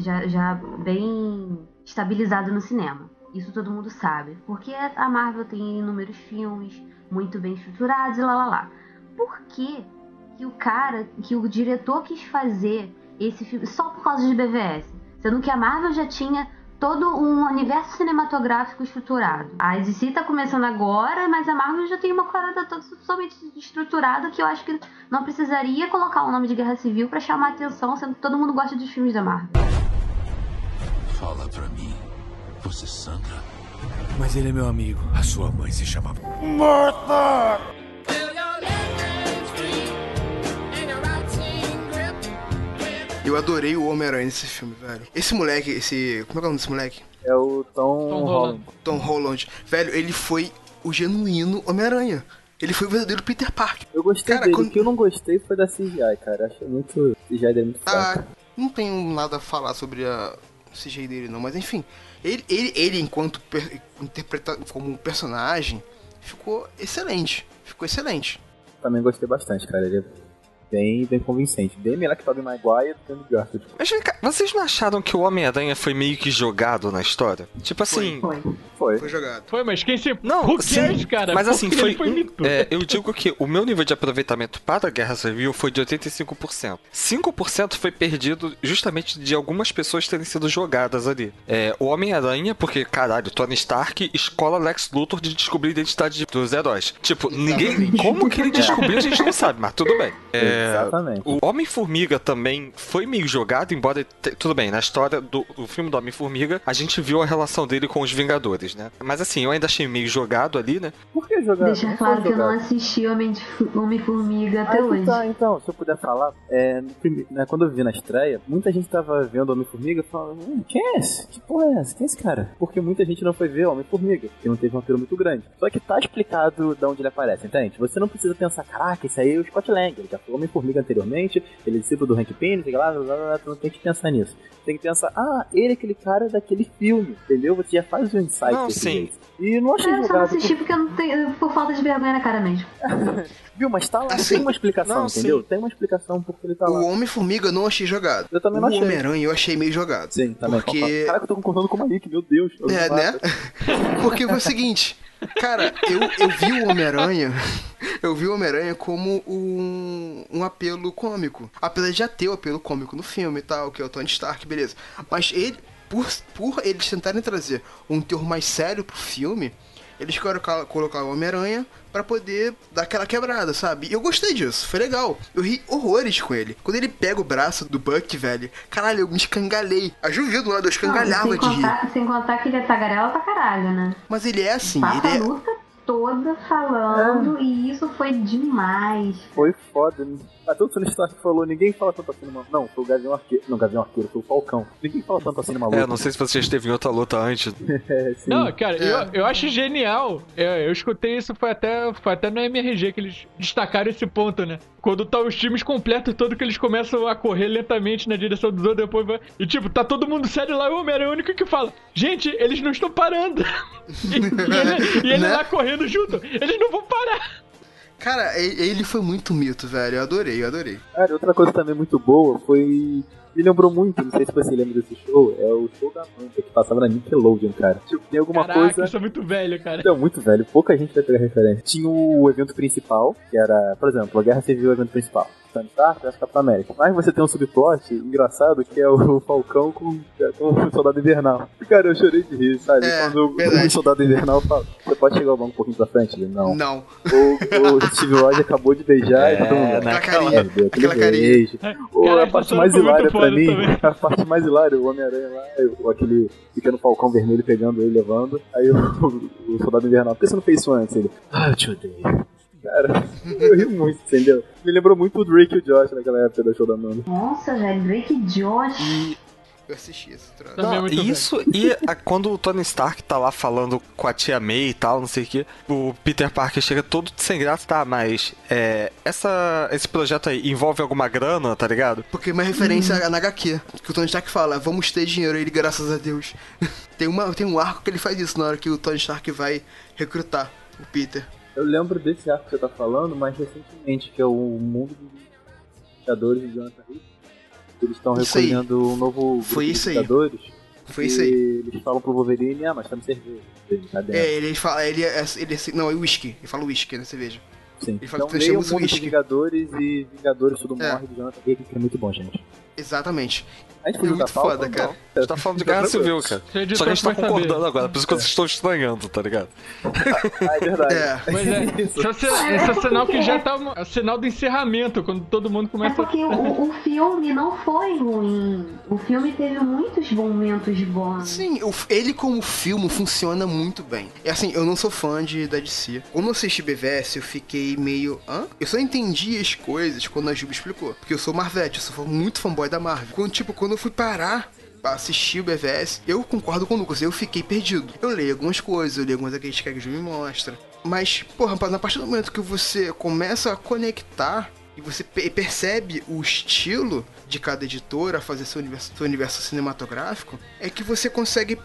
já, já bem estabilizado no cinema. Isso todo mundo sabe. Porque a Marvel tem inúmeros filmes muito bem estruturados e lá lá lá. Por que, que o cara, que o diretor quis fazer esse filme só por causa de BVS? Sendo que a Marvel já tinha todo um universo cinematográfico estruturado. A DC tá começando agora, mas a Marvel já tem uma parada toda totalmente estruturada que eu acho que não precisaria colocar o nome de Guerra Civil pra chamar atenção, sendo que todo mundo gosta dos filmes da Marvel. Fala pra mim. Você sangra? Mas ele é meu amigo. A sua mãe se chamava. Eu adorei o Homem-Aranha nesse filme, velho. Esse moleque, esse. Como é que é o nome desse moleque? É o Tom, Tom Holland. Tom Holland. Velho, ele foi o genuíno Homem-Aranha. Ele foi o verdadeiro Peter Parker. Eu gostei Cara, dele. quando- O que eu não gostei foi da CGI, cara. Achei muito. CGI dele muito fraco. Ah, não tenho nada a falar sobre a CGI dele, não. Mas enfim, ele, ele, ele enquanto per, interpreta como um personagem, ficou excelente. Ficou excelente. Também gostei bastante, cara. Ele é bem, bem convincente. Bem melhor que Tobey Maguire do que Andrew Garfield. Mas vem cá, vocês não acharam que o Homem-Aranha foi meio que jogado na história? Tipo assim. Foi. Foi. Foi jogado. Foi, mas quem se. Não, Who sim, cares, cara? mas assim, foi. mito. é, eu digo que o meu nível de aproveitamento para a Guerra Civil foi de 85%. 5% foi perdido justamente de algumas pessoas terem sido jogadas ali. É, o Homem-Aranha, porque, caralho, Tony Stark escola Lex Luthor de descobrir a identidade dos heróis. Tipo, ninguém. Como que ele descobriu, a gente não sabe, mas tudo bem. É, É, Exatamente. O Homem-Formiga também foi meio jogado, embora. te- Tudo bem, na história do, do filme do Homem-Formiga, a gente viu a relação dele com os Vingadores, né? Mas assim, eu ainda achei meio jogado ali, né? Por que jogar? Deixar Não claro que eu não jogado. assisti Homem Homem-Formiga até que hoje. tá, então, se eu puder falar, é, no prime- né, quando eu vi na estreia, muita gente tava vendo Homem-Formiga e falando, hum, quem é esse? Que porra é essa? Quem é esse cara? Porque muita gente não foi ver Homem-Formiga, porque não teve um apelo muito grande. Só que tá explicado de onde ele aparece, entende? Você não precisa pensar, caraca, esse aí é o Scott Lang, ele já foi Homem-Formiga anteriormente, ele é discípulo do Hank Pym, sei lá, blá, blá, blá, tu não tem que pensar nisso. Tem que pensar, ah, ele é aquele cara daquele filme, entendeu? Você já faz o insight Não, sim. jeito. E não achei Cara, eu só não jogado. assisti porque eu não tenho, por falta de vergonha na cara mesmo. Viu, mas tá lá, Assim, tem uma explicação, não, entendeu? sim. Tem uma explicação porque ele tá lá. O Homem-Formiga eu não achei jogado. Eu também não o achei. Homem-Aranha eu achei meio jogado. Sim, também. Porque-. Caraca, eu tô concordando com o Malik, meu Deus. eu É, não né? Porque foi o seguinte, cara, eu, eu vi o Homem-Aranha, eu vi o Homem-Aranha como um, um apelo cômico. Apesar de já ter o apelo cômico no filme e tal, que é o Tony Stark, beleza. Mas ele, por, por eles tentarem trazer um teor mais sério pro filme, eles colocaram o Homem-Aranha pra poder dar aquela quebrada, sabe? E eu gostei disso, foi legal. Eu ri horrores com ele. Quando ele pega o braço do Buck, velho, caralho, eu me escangalhei. A do lado, eu escangalhava sem, de rir. contar, sem contar que ele é tagarela pra caralho, né? Mas ele é assim, Passa ele a é. luta toda falando e isso foi demais. Foi foda. Até o Tony Stark falou, ninguém fala tanto assim no maluco. Não, foi o Gavião Arqueiro. Não, Gavião Arqueiro, foi o Falcão. Ninguém fala tanto assim no maluco. É, não sei se você já esteve em outra luta antes. É, sim. Não, cara, É. eu, eu acho genial. É, eu escutei isso, foi até, foi até no MRG que eles destacaram esse ponto, né? Quando tá os times completos todos que eles começam a correr lentamente na direção dos outros, depois vai. E tipo, tá todo mundo sério lá, e o Homem-Aranha é o único que fala: Gente, eles não estão parando. e, e ele, e ele Né? lá correndo junto. Eles não vão parar. Cara, ele foi muito mito, velho. Eu adorei, eu adorei. Cara, outra coisa também muito boa foi. Me lembrou muito, não sei se você lembra desse show, é o show da Manta, que passava na Nickelodeon, cara. Tipo, tem alguma Caraca, coisa. isso é muito velho, cara. Não, muito velho, pouca gente vai pegar referência. Tinha o evento principal, que era, por exemplo, a Guerra Civil é o evento principal. Tony Stark versus Capitão América. Mas você tem um subplot engraçado que é o Falcão com, com o Soldado Invernal. Cara, eu chorei de rir, sabe? É, Quando verdade. o Soldado Invernal fala, você pode chegar o banco um pouquinho pra frente? Ele, não. Não. O, o Steve Rogers acabou de beijar e tá todo mundo. Aquela "Ah, carinha. Deus, aquele Aquela carinha. beijo." Ou a parte mais hilária pra mim, também. a parte mais hilária, o Homem-Aranha lá, o- aquele pequeno falcão vermelho pegando ele, levando. Aí o, o soldado invernal, por que você não fez isso antes? Ele, ah, eu te odeio. Cara, eu ri muito, entendeu? Me lembrou muito o Drake e o Josh naquela época da show da Amanda. Nossa, velho, Drake Josh. Eu assisti esse troço. Também é Não, muito isso e a- quando o Tony Stark tá lá falando com a tia May e tal, não sei o que, o Peter Parker chega todo sem graça, tá, mas é, essa, esse projeto aí envolve alguma grana, tá ligado? Porque é uma referência na HQ, que o Tony Stark fala, vamos ter dinheiro, ele, graças a Deus. tem, uma, tem um arco que ele faz isso na hora que o Tony Stark vai recrutar o Peter. Eu lembro desse arco que você tá falando mais recentemente, que é o mundo dos Vingadores de Jonathan Hickman. Eles estão recolhendo um novo Foi de isso aí. Vingadores. Foi isso aí. Eles falam pro Wolverine, ah, mas tá me cerveja. Ele tá. É, ele fala, ele é, ele é, não, é whisky, ele fala whisky na cerveja. Sim. Ele fala então que o mundo dos whisky. Vingadores e Vingadores Tudo É. Morre do Jonathan Hickman, que é muito bom, gente. Exatamente. A gente É muito pauta, foda, não? cara. A gente tá falando de guerra civil, cara. Só que a gente tá vai saber. concordando agora, por isso que vocês estão estranhando, tá ligado? Ah, é verdade. É. Mas é, Isso. isso é, é sinal que já tá é sinal do encerramento, quando todo mundo É começa porque o, o filme não foi ruim. O filme teve muitos momentos bons. Sim, o- ele como filme funciona muito bem. É assim, eu não sou fã de, da DC. Quando eu assisti BVS, eu fiquei meio. Hã? Eu só entendi as coisas quando a Juba explicou. Porque eu sou Marvete, eu sou muito fanboy da Marvel. Quando, tipo, quando eu fui parar assistir o BVS, eu concordo com o Lucas, eu fiquei perdido. Eu leio algumas coisas, eu leio algumas daqueles que a Ju me mostra. Mas, porra, rapaz, a partir do momento que você começa a conectar e você pe- percebe o estilo de cada editora fazer seu universo, seu universo cinematográfico, é que você consegue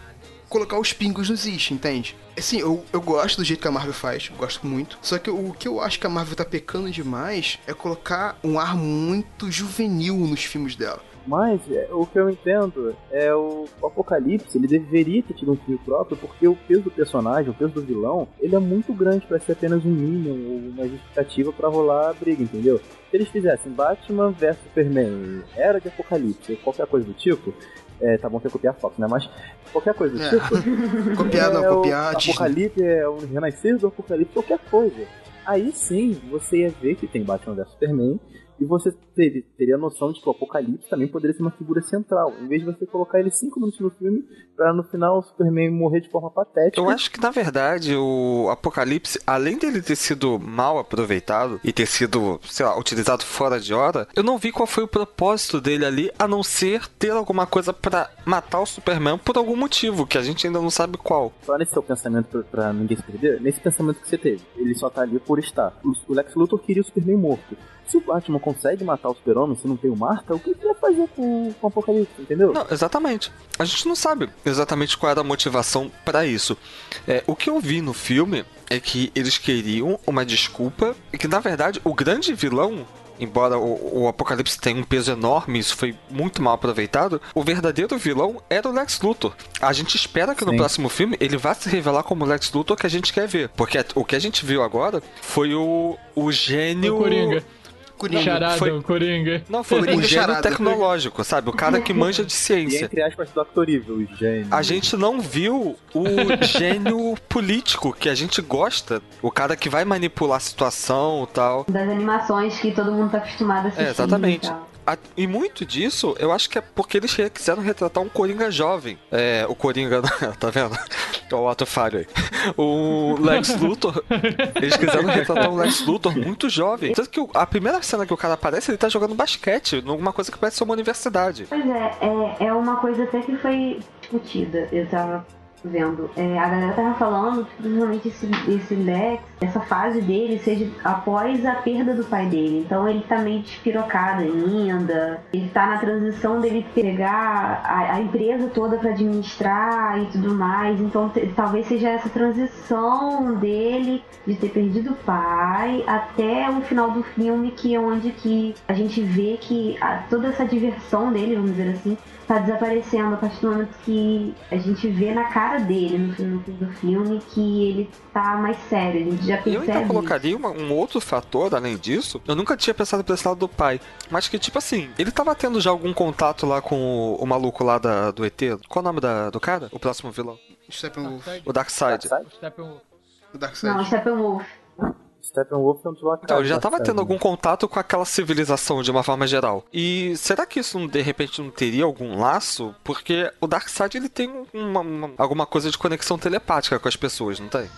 colocar os pingos nos is, entende? Assim, eu, eu gosto do jeito que a Marvel faz, gosto muito. Só que o que eu acho que a Marvel tá pecando demais é colocar um ar muito juvenil nos filmes dela. Mas é, o que eu entendo é o, Apocalipse, ele deveria ter tido um filme próprio, porque o peso do personagem, o peso do vilão, ele é muito grande pra ser apenas um minion ou uma justificativa pra rolar a briga, entendeu? Se eles fizessem Batman vs Superman, Era de Apocalipse, qualquer coisa do tipo, é, tá bom ter copiar a Fox, né? Mas qualquer coisa do É. tipo, Copiar, não, é o copiar. Apocalipse, é o renascer do Apocalipse, qualquer coisa. Aí sim, você ia ver que tem Batman vs Superman, E você ter- teria a noção de que o Apocalipse também poderia ser uma figura central, em vez de você colocar ele cinco minutos no filme pra no final o Superman morrer de forma patética. Eu acho que, na verdade, o Apocalipse, além dele ter sido mal aproveitado e ter sido, sei lá, utilizado fora de hora, eu não vi qual foi o propósito dele ali, a não ser ter alguma coisa pra matar o Superman por algum motivo, que a gente ainda não sabe qual. Só nesse seu pensamento pra, pra ninguém se perder, nesse pensamento que você teve, ele só tá ali por estar. O, o Lex Luthor queria o Superman morto. Se o Batman consegue matar o Super-Homem, se não tem o Marta, o que ele vai fazer com, com o Apocalipse, entendeu? Não, exatamente. A gente não sabe exatamente qual era a motivação pra isso. É, o que eu vi no filme é que eles queriam uma desculpa e que, na verdade, o grande vilão. Embora o, o Apocalipse tenha um peso enorme, isso foi muito mal aproveitado. O verdadeiro vilão era o Lex Luthor. A gente espera que no Sim. próximo filme ele vá se revelar como o Lex Luthor que a gente quer ver. Porque o que a gente viu agora foi o, o gênio. O Coringa. Coringa. Charada, foi- o Coringa. Não, foi Coringa o gênio charada. tecnológico, sabe? O cara que manja de E ciência. entre aspas do Actor Evil, o gênio. A gente não viu o gênio político que a gente gosta. O cara que vai manipular a situação e tal. Das animações que todo mundo tá acostumado a assistir. É, exatamente. E E muito disso, eu acho que é porque eles quiseram retratar um Coringa jovem. É, o Coringa, tá vendo? Olha o ato falho aí. O Lex Luthor, eles quiseram retratar um Lex Luthor muito jovem. Tanto que o- a primeira cena que o cara aparece, ele tá jogando basquete, numa coisa que parece ser uma universidade. Pois é, é, é uma coisa até que foi discutida. Eu tava vendo. É, a galera tava falando que provavelmente esse, esse Lex, essa fase dele, seja após a perda do pai dele. Então ele tá meio despirocado ainda. Ele tá na transição dele pegar a, a empresa toda pra administrar e tudo mais. Então talvez seja essa transição dele de ter perdido o pai até o final do filme, que é onde que a gente vê que a- toda essa diversão dele, vamos dizer assim, tá desaparecendo a partir do momento que a gente vê na cara dele no fim do filme que ele tá mais sério, a gente já E eu percebe. ainda colocaria uma- um outro fator, além disso. Eu nunca tinha pensado por esse lado do pai. Mas que, tipo assim, ele tava tendo já algum contato lá com o, o maluco lá da, do ET. Qual o nome da- do cara? O próximo vilão? Steppenwolf. O Darkseid. Steppenwolf. O Darkseid. Não, Steppenwolf. Steppenwolf é um deslocado. Então, ele já tava sabe? tendo algum contato com aquela civilização de uma forma geral. E será que isso não, de repente não teria algum laço? Porque o Darkseid ele tem um- uma- uma- alguma coisa de conexão telepática com as pessoas, não tem?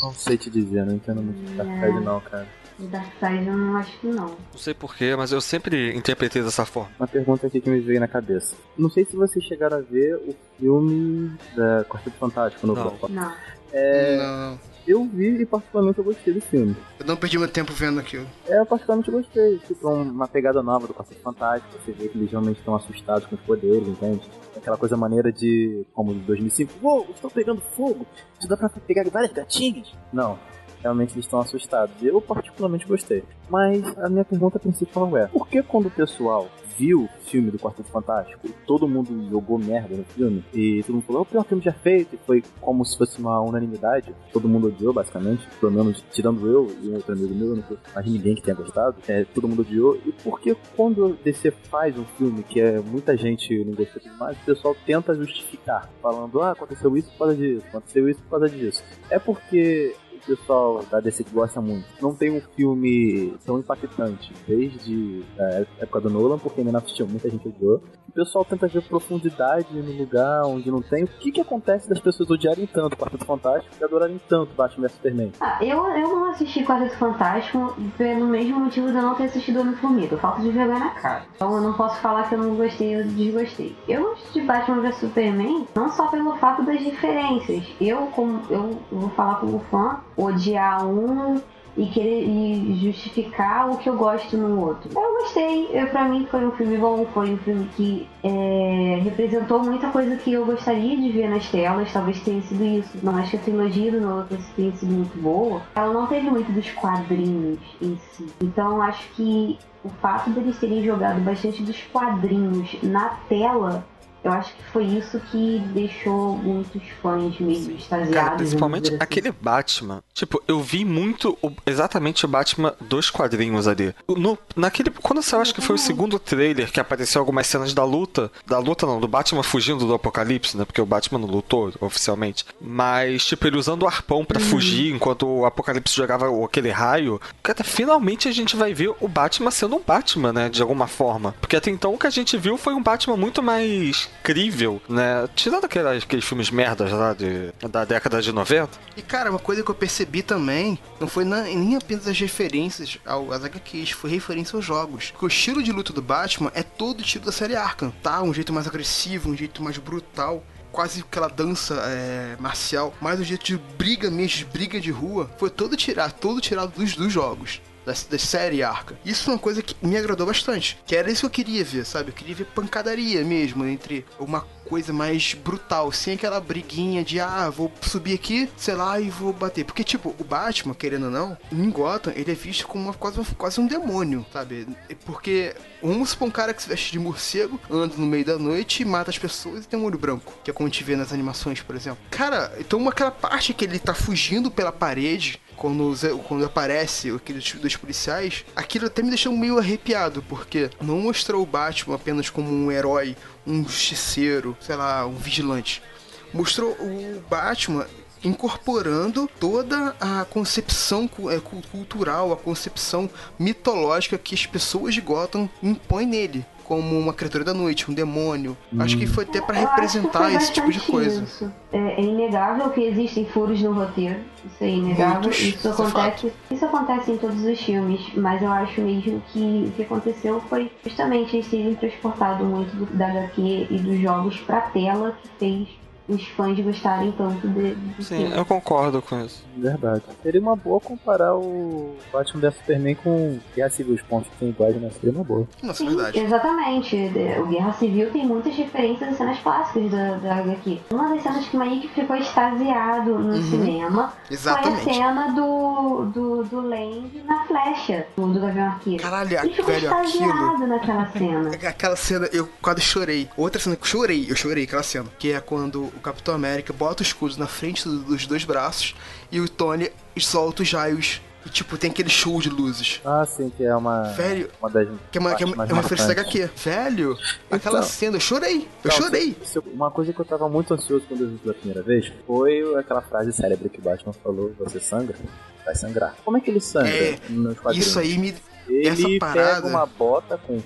Não sei te dizer, não entendo muito de Darkseid não, cara. O Darkseid eu não acho que não. Não sei porquê, mas eu sempre interpretei dessa forma. Uma pergunta aqui que me veio na cabeça. Não sei se vocês chegaram a ver o filme da Quarteto Fantástico no Não. Não. É, Não, eu vi e particularmente eu gostei do filme. eu não perdi meu tempo vendo aquilo. É, eu particularmente gostei. Tipo, é uma pegada nova do Quarteto Fantástico. Você vê que eles realmente estão assustados com os poderes, entende? Aquela coisa maneira de, como de 2005, uou, estou pegando fogo, isso dá pra pegar várias gatinhas. Não, realmente eles estão assustados. Eu particularmente gostei. Mas a minha pergunta principal é, por que quando o pessoal viu o filme do Quarteto Fantástico todo mundo jogou merda no filme e todo mundo falou, é o pior filme já feito, e foi como se fosse uma unanimidade, todo mundo odiou basicamente, pelo menos tirando eu e um outro amigo meu, mais ninguém que tenha gostado, é, todo mundo odiou, e por que quando DC faz um filme que é muita gente não gostou tudo mais, o pessoal tenta justificar, falando, ah, aconteceu isso por causa disso, aconteceu isso por causa disso. É porque o pessoal da DC que gosta muito não tem um filme tão impactante desde a época do Nolan, porque Man of Steel muita gente odiou. O pessoal tenta ver profundidade no lugar onde não tem. O que que acontece das pessoas odiarem tanto Quarteto Fantástico e adorarem tanto Batman vs Superman? Ah, eu, eu não assisti Quarteto Fantástico pelo mesmo motivo de eu não ter assistido Homem-Formiga. Falta de vergonha na cara. Então eu não posso falar que eu não gostei ou desgostei. Eu gosto de Batman vs Superman não só pelo fato das diferenças. Eu, como eu vou falar como fã, odiar um e querer e justificar o que eu gosto no outro. Eu gostei, eu, pra mim foi um filme bom, foi um filme que é, representou muita coisa que eu gostaria de ver nas telas, talvez tenha sido isso. Não acho que a trilogia do Nolan tenha sido muito boa. Ela não teve muito dos quadrinhos em si. Então acho que o fato deles terem jogado bastante dos quadrinhos na tela Eu acho que foi isso que deixou muitos fãs meio extasiados. Cara, principalmente assim. aquele Batman. Tipo, eu vi muito o- exatamente o Batman dos quadrinhos ali. No, naquele. Quando saiu, acho que foi o segundo trailer que apareceu algumas cenas da luta. Da luta não, do Batman fugindo do apocalipse, né? Porque o Batman não lutou oficialmente. Mas, tipo, ele usando o arpão pra fugir enquanto o apocalipse jogava aquele raio. Cara, finalmente a gente vai ver o Batman sendo um Batman, né? De alguma forma. Porque até então o que a gente viu foi um Batman muito mais crível, né? Tirando aqueles filmes merdas lá de, da década de 90. E cara, uma coisa que eu percebi também não foi na- nem apenas as referências ao, às HQs, foi referência aos jogos. Porque o estilo de luta do Batman é todo o estilo da série Arkham, tá? Um jeito mais agressivo, um jeito mais brutal. Quase aquela dança é, marcial, mais um jeito de briga mesmo, de briga de rua. Foi todo tirado, todo tirado dos, dos jogos. Da, da série Arca. Isso foi uma coisa que me agradou bastante. Que era isso que eu queria ver, sabe? Eu queria ver pancadaria mesmo entre uma coisa mais brutal, sem aquela briguinha de ah, vou subir aqui, sei lá, e vou bater. Porque, tipo, o Batman, querendo ou não, em Gotham, ele é visto como uma, quase, quase um demônio, sabe? Porque vamos supor um cara que se veste de morcego, anda no meio da noite, mata as pessoas e tem um olho branco, que é como a gente vê nas animações, por exemplo. Cara, então aquela parte que ele tá fugindo pela parede, quando, quando aparece aqueles dois policiais, aquilo até me deixou meio arrepiado, porque não mostrou o Batman apenas como um herói, um justiceiro, sei lá, um vigilante. Mostrou o Batman incorporando toda a concepção é, cu- cultural, a concepção mitológica que as pessoas de Gotham impõem nele. Como uma criatura da noite, um demônio. Acho que foi até que representar esse tipo de coisa. isso. É, é inegável que existem furos no roteiro. Isso é inegável. Muitos, isso é acontece. Isso acontece em todos os filmes, mas eu acho mesmo que o que aconteceu foi justamente eles terem transportado muito do- da HQ e dos jogos pra tela que fez os fãs gostarem tanto de, do Sim, filme. eu concordo com isso. Verdade. Seria uma boa comparar o Batman vs Superman com Guerra Civil. Os pontos que tem iguais, né? Seria uma boa. Nossa, Sim, verdade. exatamente. O Guerra Civil tem muitas referências a cenas clássicas da, da HQ. Uma das cenas que o Mike ficou extasiado no Uhum. cinema Exatamente. foi a cena do, do, do Lang na flecha do, do Gavião Arqueiro. Caralho, Ele ficou velho, aquilo. extasiado naquela cena. Aquela cena, eu quase chorei. Outra cena que eu chorei, eu chorei aquela cena. Que é quando o Capitão América bota o escudo na frente do- dos dois braços e o Tony solta os raios. E tipo, tem aquele show de luzes. Ah, sim, que é uma. Velho, Uma das. que é uma, que é uma, é referência da. HQ. Velho, aquela Então. cena, eu chorei. Eu chorei. Uma coisa que eu tava muito ansioso quando eu vi pela primeira vez foi aquela frase célebre que o Batman falou: Você sangra? Vai sangrar. Como é que ele sangra É? Isso aí me. Ele essa parada- pega uma bota com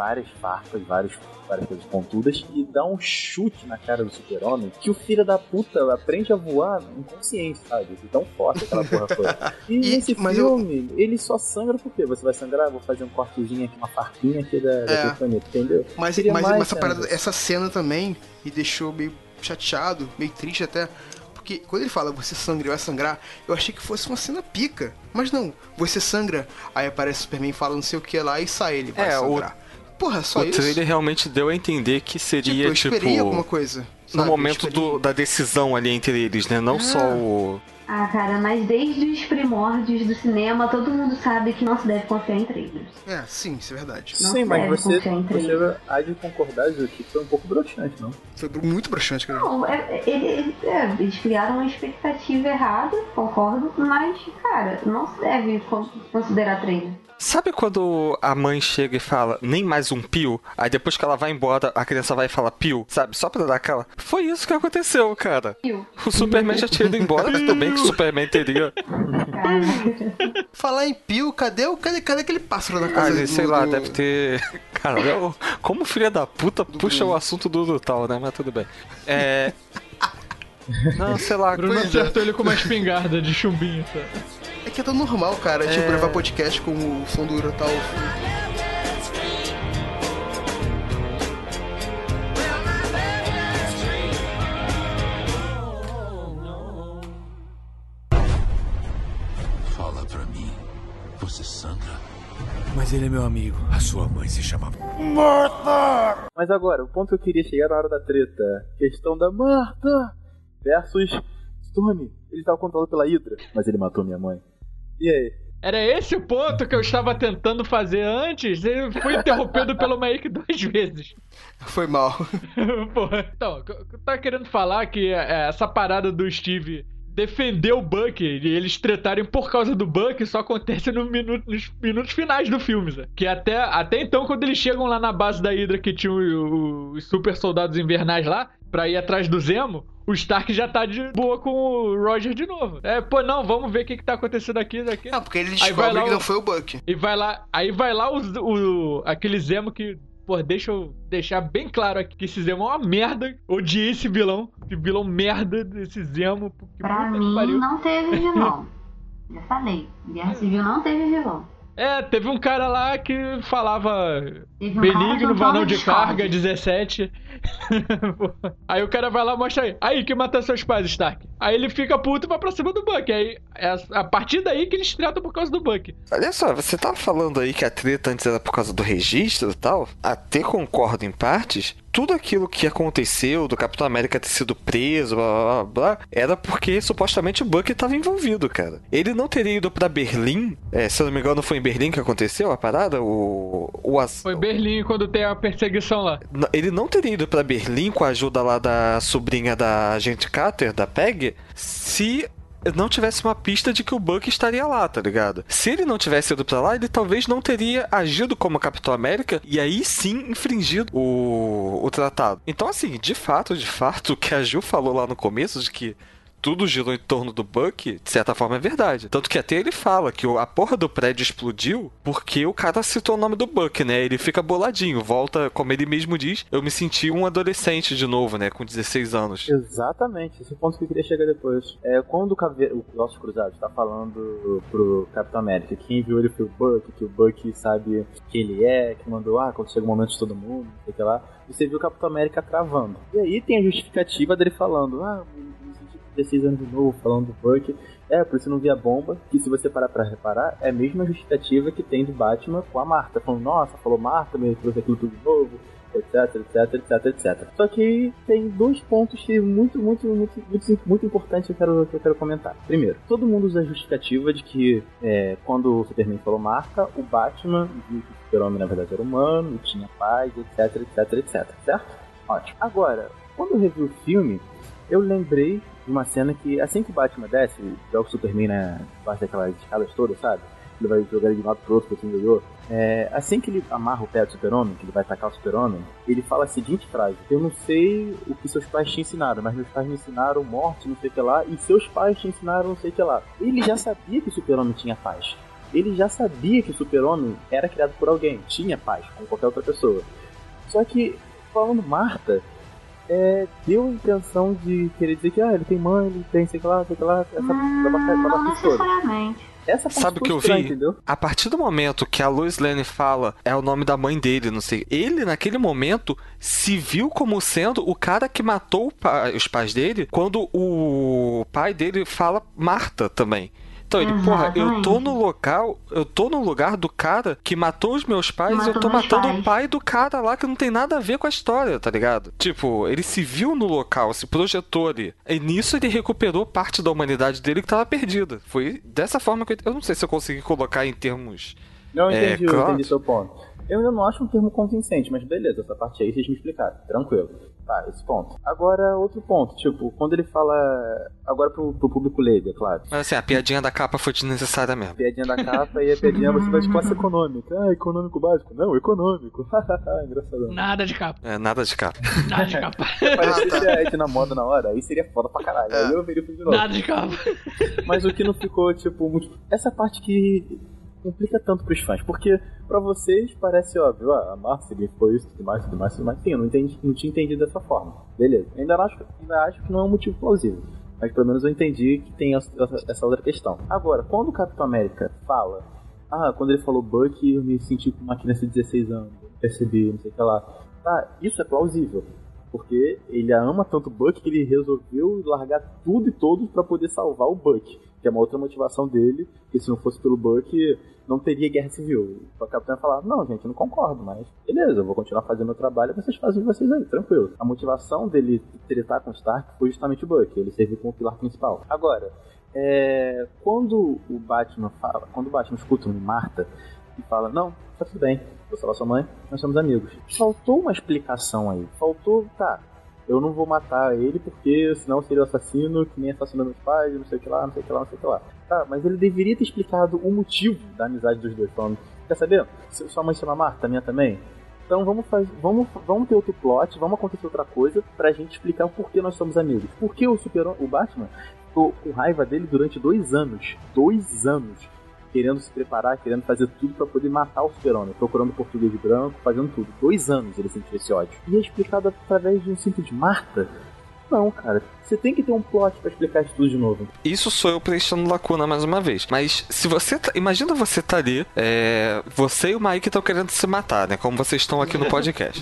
várias farpas, várias, várias coisas pontudas e dá um chute na cara do super-homem que o filho da puta aprende a voar inconsciente, sabe? De tão forte aquela porra toda. E, E- nesse mas eu- filme, ele só sangra por quê? Você vai sangrar? Vou fazer um cortezinho aqui, uma farpinha aqui da, da É. criptonita, entendeu? Mas, Queria mas, mas essa, parada, essa cena também me deixou meio chateado, meio triste até. Porque quando ele fala você sangra e vai sangrar, eu achei que fosse uma cena pica. Mas não, você sangra, aí aparece o Superman fala não sei o que lá e sai ele, vai É, o- sangrar. Porra, só o isso? trailer realmente deu a entender que tipo, seria, eu tipo. alguma coisa. no sabe? momento Eu esperei. do- da decisão ali entre eles, né? Não É. só o. Ah, cara, mas desde os primórdios do cinema, todo mundo sabe que não se deve confiar em trailers. É, sim, isso é verdade. Não Sim, mas deve você, confiar em você há de concordar, Ju, que foi um pouco broxante, não? Foi muito broxante, cara. Não, é- é- ele- é, eles criaram uma expectativa errada, concordo, mas, cara, não se deve con- considerar trailer. Sabe quando a mãe chega e fala, nem mais um pio? Aí depois que ela vai embora, a criança vai e fala pio, sabe? Só pra dar aquela. Foi isso que aconteceu, cara. Pio. O Superman já tinha ido embora, tudo bem que o Superman teria. Falar em pio, cadê, o, cadê, cadê aquele pássaro na Ah, casa ele, do- sei lá, do- deve ter. Cara, eu- como filha da puta puxa o assunto do, do tal, né? Mas tudo bem. É. Não, sei lá, Bruno Pois é. acertou ele com uma espingarda de chumbinho, sabe? É que é tão normal, cara. Tipo, É. levar podcast com o som do Urotal. Fala pra mim. Você sangra? Mas ele é meu amigo. A sua mãe se chamava. Mas agora, o ponto que eu queria chegar na hora da treta. Questão da Marta versus Stormy. Ele estava controlado pela Hydra, mas ele matou minha mãe. E aí? Era esse o ponto que eu estava tentando fazer antes e fui interrompido pelo Mike duas vezes. Foi mal. Porra. Então, eu tava querendo falar que é, essa parada do Steve defender o Buck e eles tretarem por causa do Buck só acontece no minuto, nos minutos finais do filme, Zé. Que até, até então, quando eles chegam lá na base da Hydra que tinha os super soldados invernais lá, pra ir atrás do Zemo, o Stark já tá de boa com o Roger de novo. É, pô, não, vamos ver o que, que tá acontecendo aqui, daqui. Não, porque ele descobre lá que não foi o Buck. E vai lá, aí vai lá o, o- aquele Zemo que, pô, deixa eu deixar bem claro aqui que esse Zemo é uma merda. Odiei esse vilão. Esse vilão merda desse Zemo. Pra que mim, pariu. não teve vilão. Já falei. Guerra Civil não teve vilão. É, teve um cara lá que falava um benigno, fala de carga, 17. aí o cara vai lá e mostra aí. Aí, que matou seus pais, Stark? Aí ele fica puto e vai pra cima do Buck. Aí é a partir daí que eles tratam por causa do Buck. Olha só, você tava falando aí que a treta antes era por causa do registro e tal. Até concordo em partes. Tudo aquilo que aconteceu do Capitão América ter sido preso, blá blá blá, era porque supostamente o Buck estava envolvido, cara. Ele não teria ido pra Berlim, é, se eu não me engano foi em Berlim que aconteceu a parada, o, o as- Foi Berlim quando tem a perseguição lá. Ele não teria ido pra Berlim com a ajuda lá da sobrinha da agente Carter, da Peg, se não tivesse uma pista de que o Buck estaria lá, tá ligado? Se ele não tivesse ido pra lá, ele talvez não teria agido como Capitão América e aí sim infringido o, o tratado. Então, assim, de fato, de fato, o que a Ju falou lá no começo de que tudo girou em torno do Buck, de certa forma é verdade. Tanto que até ele fala que a porra do prédio explodiu porque o cara citou o nome do Buck, né? Ele fica boladinho, volta, como ele mesmo diz, eu me senti um adolescente de novo, né? Com 16 anos. Exatamente, esse é o ponto que eu queria chegar depois. É, quando o, cave... o Ossos Cruzados tá falando pro Capitão América, quem viu ele foi o Buck, que o Buck sabe quem ele é, que mandou, ah, quando chega o momento de todo mundo, sei lá, você viu o Capitão América travando. E aí tem a justificativa dele falando, ah, 16 anos de novo, falando do Buck. É, por isso não vi a bomba, que se você parar pra reparar, é a mesma justificativa que tem do Batman com a Marta, falando, nossa, falou Marta, me trouxe aquilo tudo de novo, etc, etc, etc, etc. Só que tem dois pontos que muito, muito, muito, muito, muito importantes que eu quero, que eu quero comentar. Primeiro, todo mundo usa a justificativa de que é, quando o Superman falou marca, o Batman viu que o super-homem na verdade era humano, tinha paz, etc, etc, etc, certo? Ótimo. Agora, quando eu revi o filme, eu lembrei uma cena que assim que Batman desce, joga o Superman na parte daquelas escadas todas, sabe? Ele vai jogar ele de um lado pro outro, outro ganhou. É, assim que ele amarra o pé do super-homem, que ele vai atacar o super-homem, ele fala a seguinte frase: Eu não sei o que seus pais te ensinaram, mas meus pais me ensinaram morte, não sei o que lá, e seus pais te ensinaram não sei o que lá. Ele já sabia que o super-homem tinha paz. Ele já sabia que o super-homem era criado por alguém, tinha paz, como qualquer outra pessoa. Só que, falando Marta, é, deu a intenção de querer dizer que ah, ele tem mãe, ele tem sei lá, sei lá, essa Hum, babaca- não babaquice toda. necessariamente. Essa parte Sabe o que eu vi? Entendeu? A partir do momento que a Lois Lane fala é o nome da mãe dele, não sei. Ele, naquele momento, se viu como sendo o cara que matou pa- os pais dele quando o pai dele fala Marta também. Então ele, porra, eu tô no local, eu tô no lugar do cara que matou os meus pais e eu tô matando pais. o pai do cara lá que não tem nada a ver com a história, tá ligado? Tipo, ele se viu no local, se projetou ali. E nisso ele recuperou parte da humanidade dele que tava perdida. Foi dessa forma que eu, eu não sei se eu consegui colocar em termos. Não É, entendi, eu claro. entendi seu ponto. Eu ainda não acho um termo convincente, mas beleza, essa parte aí vocês me explicaram. Tranquilo. Tá, esse ponto. Agora, outro ponto, tipo, quando ele fala. Agora pro, pro público leigo, é claro. Mas assim, a piadinha da capa foi desnecessária mesmo. Piadinha da capa e a piadinha você vai de classe econômica. Ah, econômico básico? Não, econômico. Engraçadão. Nada de capa. É, nada de capa. Nada de capa. Parecia a Ed na moda na hora, aí seria foda pra caralho. Aí eu veria o filme de novo. Nada de capa. Mas o que não ficou, tipo, muito. Essa parte que complica tanto pros fãs, porque pra vocês parece óbvio, ah, a Marcia foi isso, tudo mais, tudo mais, tudo mais. Sim, eu não, entendi, não tinha entendido dessa forma. Beleza. Ainda acho, ainda acho que não é um motivo plausível. Mas pelo menos eu entendi que tem essa, outra questão. Agora, quando o Capitão América fala, ah, quando ele falou Buck, eu me senti com uma criança de 16 anos, percebi, não sei o que lá. Tá, isso é plausível. Porque ele ama tanto o Buck que ele resolveu largar tudo e todos pra poder salvar o Buck. Que é uma outra motivação dele, que se não fosse pelo Buck, não teria guerra civil. O Capitão ia falar, não, gente, não concordo, mas beleza, eu vou continuar fazendo meu trabalho vocês fazem vocês aí, tranquilo. A motivação dele tretar com o Stark foi justamente o Buck, ele serviu como pilar principal. Agora, É, quando o Batman fala, quando o Batman escuta o Marta e fala, não, tá tudo bem, vou salvar sua mãe, nós somos amigos. Faltou uma explicação aí. Faltou, tá, eu não vou matar ele porque senão seria o assassino que nem assassinou meus pais, não sei o que lá, não sei o que lá, não sei o que lá. Tá, mas ele deveria ter explicado o motivo da amizade dos dois. Falando, quer saber? Se Sua mãe chama Marta, minha também? Então vamos, faz, vamos, vamos ter outro plot, vamos acontecer outra coisa pra gente explicar o porquê nós somos amigos. Por que o, super, o Batman ficou com raiva dele durante dois anos? Dois anos querendo se preparar, querendo fazer tudo para poder matar o super-homem, procurando português branco, fazendo tudo. Dois anos ele sentiu esse ódio. E é explicado através de um simples Marta. Não, cara. Você tem que ter um plot para explicar isso tudo de novo. Isso sou eu preenchendo lacuna mais uma vez. Mas se você. Tá, imagina você tá ali, é, você e o Mike estão querendo se matar, né? Como vocês estão aqui no podcast.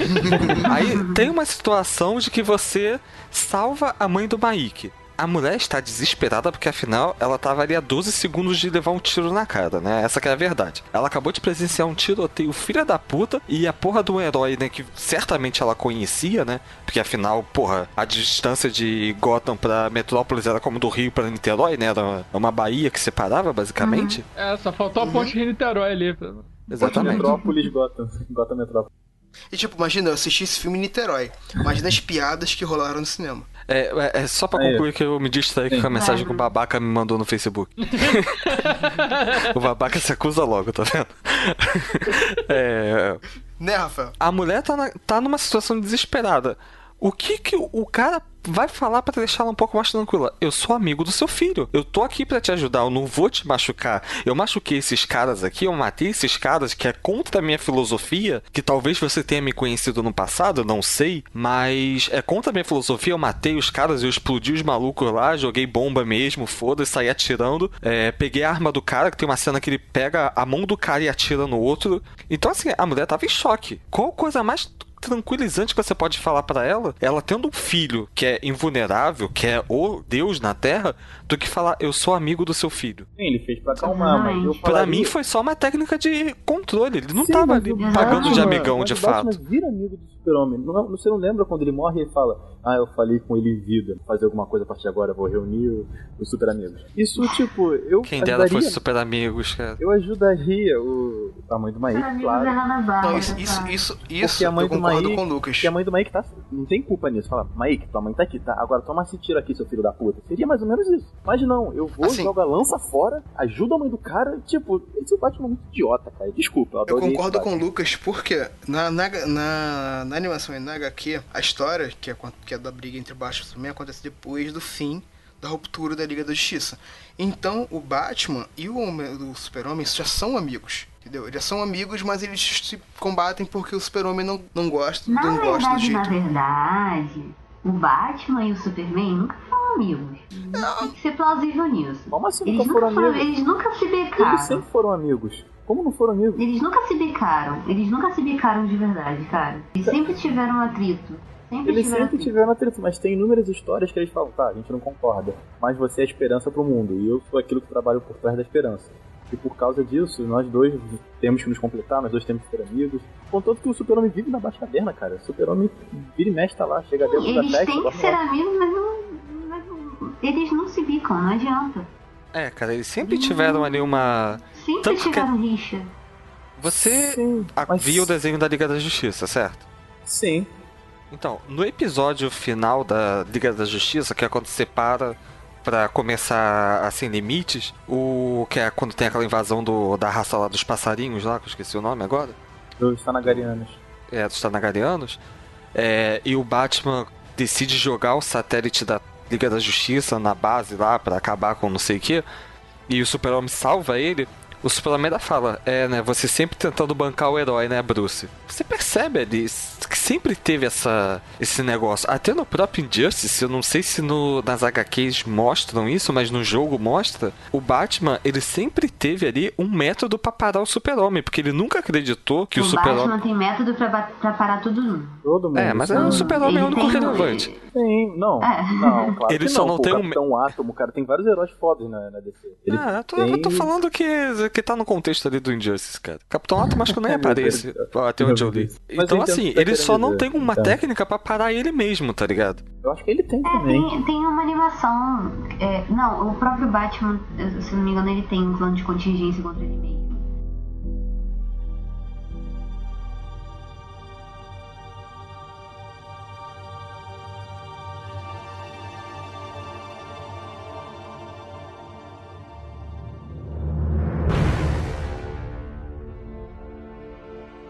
Aí tem uma situação de que você salva a mãe do Mike a mulher está desesperada porque afinal ela estava ali a 12 segundos de levar um tiro na cara, né? Essa que é a verdade. Ela acabou de presenciar um tiroteio filha da puta e a porra do herói, né, que certamente ela conhecia, né? Porque afinal, porra, a distância de Gotham pra Metrópolis era como do Rio para Niterói, né? Era uma baía que separava, basicamente. Uhum. É, só faltou a ponte uhum. Rio-Niterói ali. Exatamente. Metrópolis, Gotham. Gotham Metrópolis. E tipo, imagina, eu assisti esse filme em Niterói. Imagina as piadas que rolaram no cinema. É, é, é só pra concluir que eu me distraí com a mensagem que o babaca me mandou no Facebook. o babaca se acusa logo, tá vendo? é. Né, Rafael? A mulher tá, na, tá numa situação desesperada. O que que o cara vai falar para deixá-la um pouco mais tranquila? Eu sou amigo do seu filho. Eu tô aqui para te ajudar. Eu não vou te machucar. Eu machuquei esses caras aqui. Eu matei esses caras que é contra a minha filosofia. Que talvez você tenha me conhecido no passado. Não sei. Mas é contra a minha filosofia. Eu matei os caras. Eu explodi os malucos lá. Joguei bomba mesmo. Foda-se. Saí atirando. É, peguei a arma do cara. Que tem uma cena que ele pega a mão do cara e atira no outro. Então, assim, a mulher tava em choque. Qual coisa mais tranquilizante que você pode falar para ela, ela tendo um filho que é invulnerável, que é o Deus na Terra, do que falar eu sou amigo do seu filho. Sim, ele fez pra acalmar, mas eu falaria... Pra mim foi só uma técnica de controle, ele não Sim, tava ali pagando de amigão de fato. Mas vira amigo do super-homem. Você não lembra quando ele morre e ele fala ah, eu falei com ele em vida, fazer alguma coisa a partir de agora, vou reunir os super amigos. Isso, tipo, eu. Quem dera fosse super amigos, cara. Eu ajudaria o, a mãe do Maíque, claro. Não, isso, isso, isso, isso a mãe eu concordo Maíque, com o Lucas. Porque a mãe do Maíque tá, não tem culpa nisso. Fala, Maíque, tua mãe tá aqui, tá? Agora toma esse tiro aqui, seu filho da puta. Seria mais ou menos isso. Mas não, eu vou, assim, jogo a lança fora, ajudo a mãe do cara, tipo, esse Batman é muito idiota, cara. Desculpa, eu, eu concordo com o Lucas, porque na, na, na, na animação e na HQ, a história, que é, que é da briga entre Batman e Superman, acontece depois do fim da ruptura da Liga da Justiça. Então, o Batman e o, o Super-Homem já são amigos. Entendeu? Eles são amigos, mas eles se combatem porque o Super-Homem não, não gosta, na não verdade, gosta do jeito. Na verdade, o Batman e o Superman nunca foram amigos. Não. Tem que ser plausível nisso. Como assim eles nunca foram amigos? Eles nunca se becaram. Eles sempre foram amigos. Como não foram amigos? Eles nunca se bicaram. Eles nunca se bicaram de verdade, cara. Eles sempre tiveram atrito. Sempre eles tiveram sempre atrito. tiveram atrito, mas tem inúmeras histórias que eles falam, tá, a gente não concorda, mas você é a esperança pro mundo, e eu sou aquilo que trabalho por trás da esperança. E por causa disso, nós dois temos que nos completar, nós dois temos que ser amigos. Contanto que o super-homem vive na baixa caverna, cara. O super-homem vira e mexe tá lá, chega dentro da festa. Eles têm que ser amigos, mas não, mas não, Eles não se bicam, não adianta. É, cara, eles sempre tiveram ali uma. Sempre Tanto tiveram que... rixa. Você Sim, mas... viu o desenho da Liga da Justiça, certo? Sim. Então, no episódio final da Liga da Justiça, que é quando separa para começar a Sem Limites, o que é quando tem aquela invasão do, da raça lá dos passarinhos lá, que eu esqueci o nome agora. Dos Tanagarianos. É, dos Tanagarianos. É, e o Batman decide jogar o satélite da Liga da Justiça na base lá para acabar com não sei o que. E o Super-Homem salva ele o Superman fala, é, né, você sempre tentando bancar o herói, né, Bruce? Você percebe ali que sempre teve essa, esse negócio. Até no próprio Injustice, eu não sei se no, nas HQs mostram isso, mas no jogo mostra, o Batman, ele sempre teve ali um método para parar o super-homem, porque ele nunca acreditou que o, o super-homem... O Batman tem método pra, pra parar todo mundo. Todo mundo. É, mas é o super-homem é o único relevante. Sim, não, é. não, claro Ele só não, não tem um... Capitão Átomo, cara, tem vários heróis fodas na, na DC. Ele ah, eu tô, tem... eu tô falando que coisa que tá no contexto ali do Injustice, cara. Capitão Átomo acho que nem aparece, até onde eu li. Então, assim, você tá ele só não dizer. tem uma Então. técnica pra parar ele mesmo, tá ligado? Eu acho que ele tem É, também. tem, tem uma animação. é, não, o próprio Batman, se não me engano, ele tem um plano de contingência contra ele mesmo.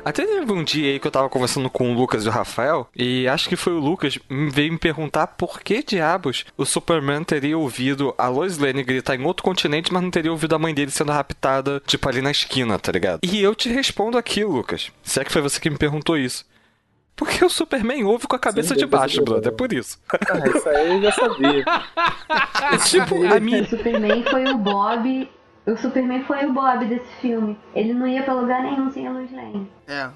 Até teve um dia aí que eu tava conversando com o Lucas e o Rafael, e acho que foi o Lucas veio me perguntar por que diabos o Superman teria ouvido a Lois Lane gritar em outro continente, mas não teria ouvido a mãe dele sendo raptada, tipo, ali na esquina, tá ligado? E eu te respondo aqui, Lucas. Se é que foi você que me perguntou isso. Porque o Superman ouve com a cabeça de deve ter baixo, brother. É por isso. Ah, isso aí eu já sabia. tipo, a minha. O Superman foi o Bob. O Superman foi o Bob desse filme. Ele não ia pra lugar nenhum sem a Lois Lane. É,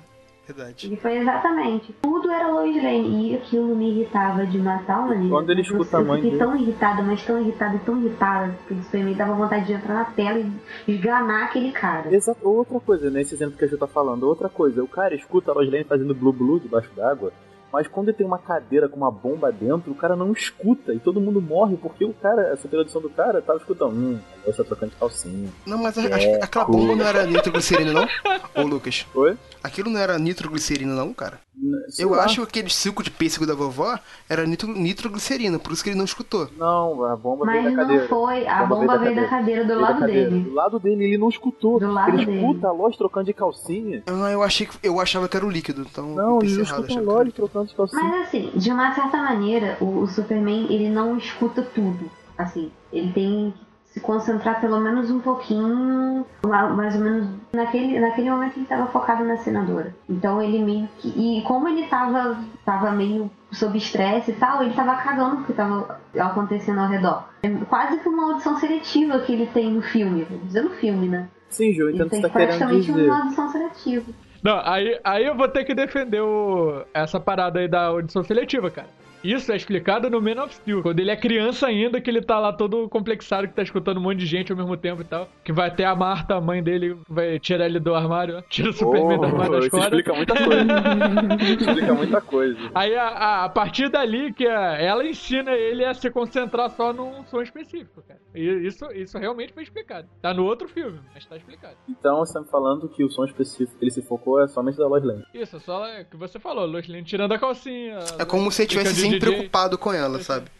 verdade. E foi exatamente. Tudo era Lois Lane. E aquilo me irritava de matar uma Quando ele Eu- escuta a mãe Eu fiquei dele. tão irritada, mas tão irritada e tão irritada. Que o Superman dava vontade de entrar na tela e esganar aquele cara. Exato. Outra coisa, nesse exemplo que a Ju tá falando, outra coisa, o cara escuta a Lois Lane fazendo blue blue debaixo d'água, mas quando ele tem uma cadeira com uma bomba dentro, o cara não escuta e todo mundo morre porque o cara, essa introdução do cara tava escutando, hum, Lois tá trocando de calcinha. Não, mas a- É, aquela bomba não era nitroglicerina, não? Ô, Lucas. Oi? Aquilo não era nitroglicerina, não, cara? Sei Eu lá. acho que aquele suco de pêssego da vovó era nitro, nitroglicerina, por isso que ele não escutou. Não, a bomba Mas veio da não cadeira. foi. A bomba veio da cadeira do Veio lado cadeira. dele. Do lado dele, ele não escutou. Do lado ele dele. escuta a Lois trocando de calcinha. Ah, eu achei que eu achava que era o líquido, então Não, ele não errado, escuta a Lois trocando de calcinha. Mas assim, de uma certa maneira, o, o Superman ele não escuta tudo. Assim, ele tem que se concentrar pelo menos um pouquinho, mais ou menos naquele, naquele momento ele estava focado na senadora. Então ele meio que. E como ele tava, tava meio sob estresse e tal, ele tava cagando porque tava acontecendo ao redor. É quase que uma audição seletiva que ele tem no filme. Vou dizer no filme, né? Sim, Ju, eu Ele entendo o que tem você tá querendo praticamente dizer. uma audição seletiva. Não, aí, aí eu vou ter que defender o- essa parada aí da audição seletiva, cara. Isso é explicado no Man of Steel. Quando ele é criança ainda, que ele tá lá todo complexado, que tá escutando um monte de gente ao mesmo tempo e tal. Que vai ter a Marta, a mãe dele, vai tirar ele do armário, ó. Tira o Superman do armário da isso escola. explica muita coisa. explica muita coisa. Aí a, a- a partir dali que a- ela ensina ele a se concentrar só num som específico, cara. E isso, isso realmente foi explicado. Tá no outro filme, mas tá explicado. Então você tá me falando que o som específico que ele se focou é somente da Lois Lane. Isso, só é o que você falou, Lois Lane tirando a calcinha. É como se ele tivesse DJ. preocupado com ela, sabe?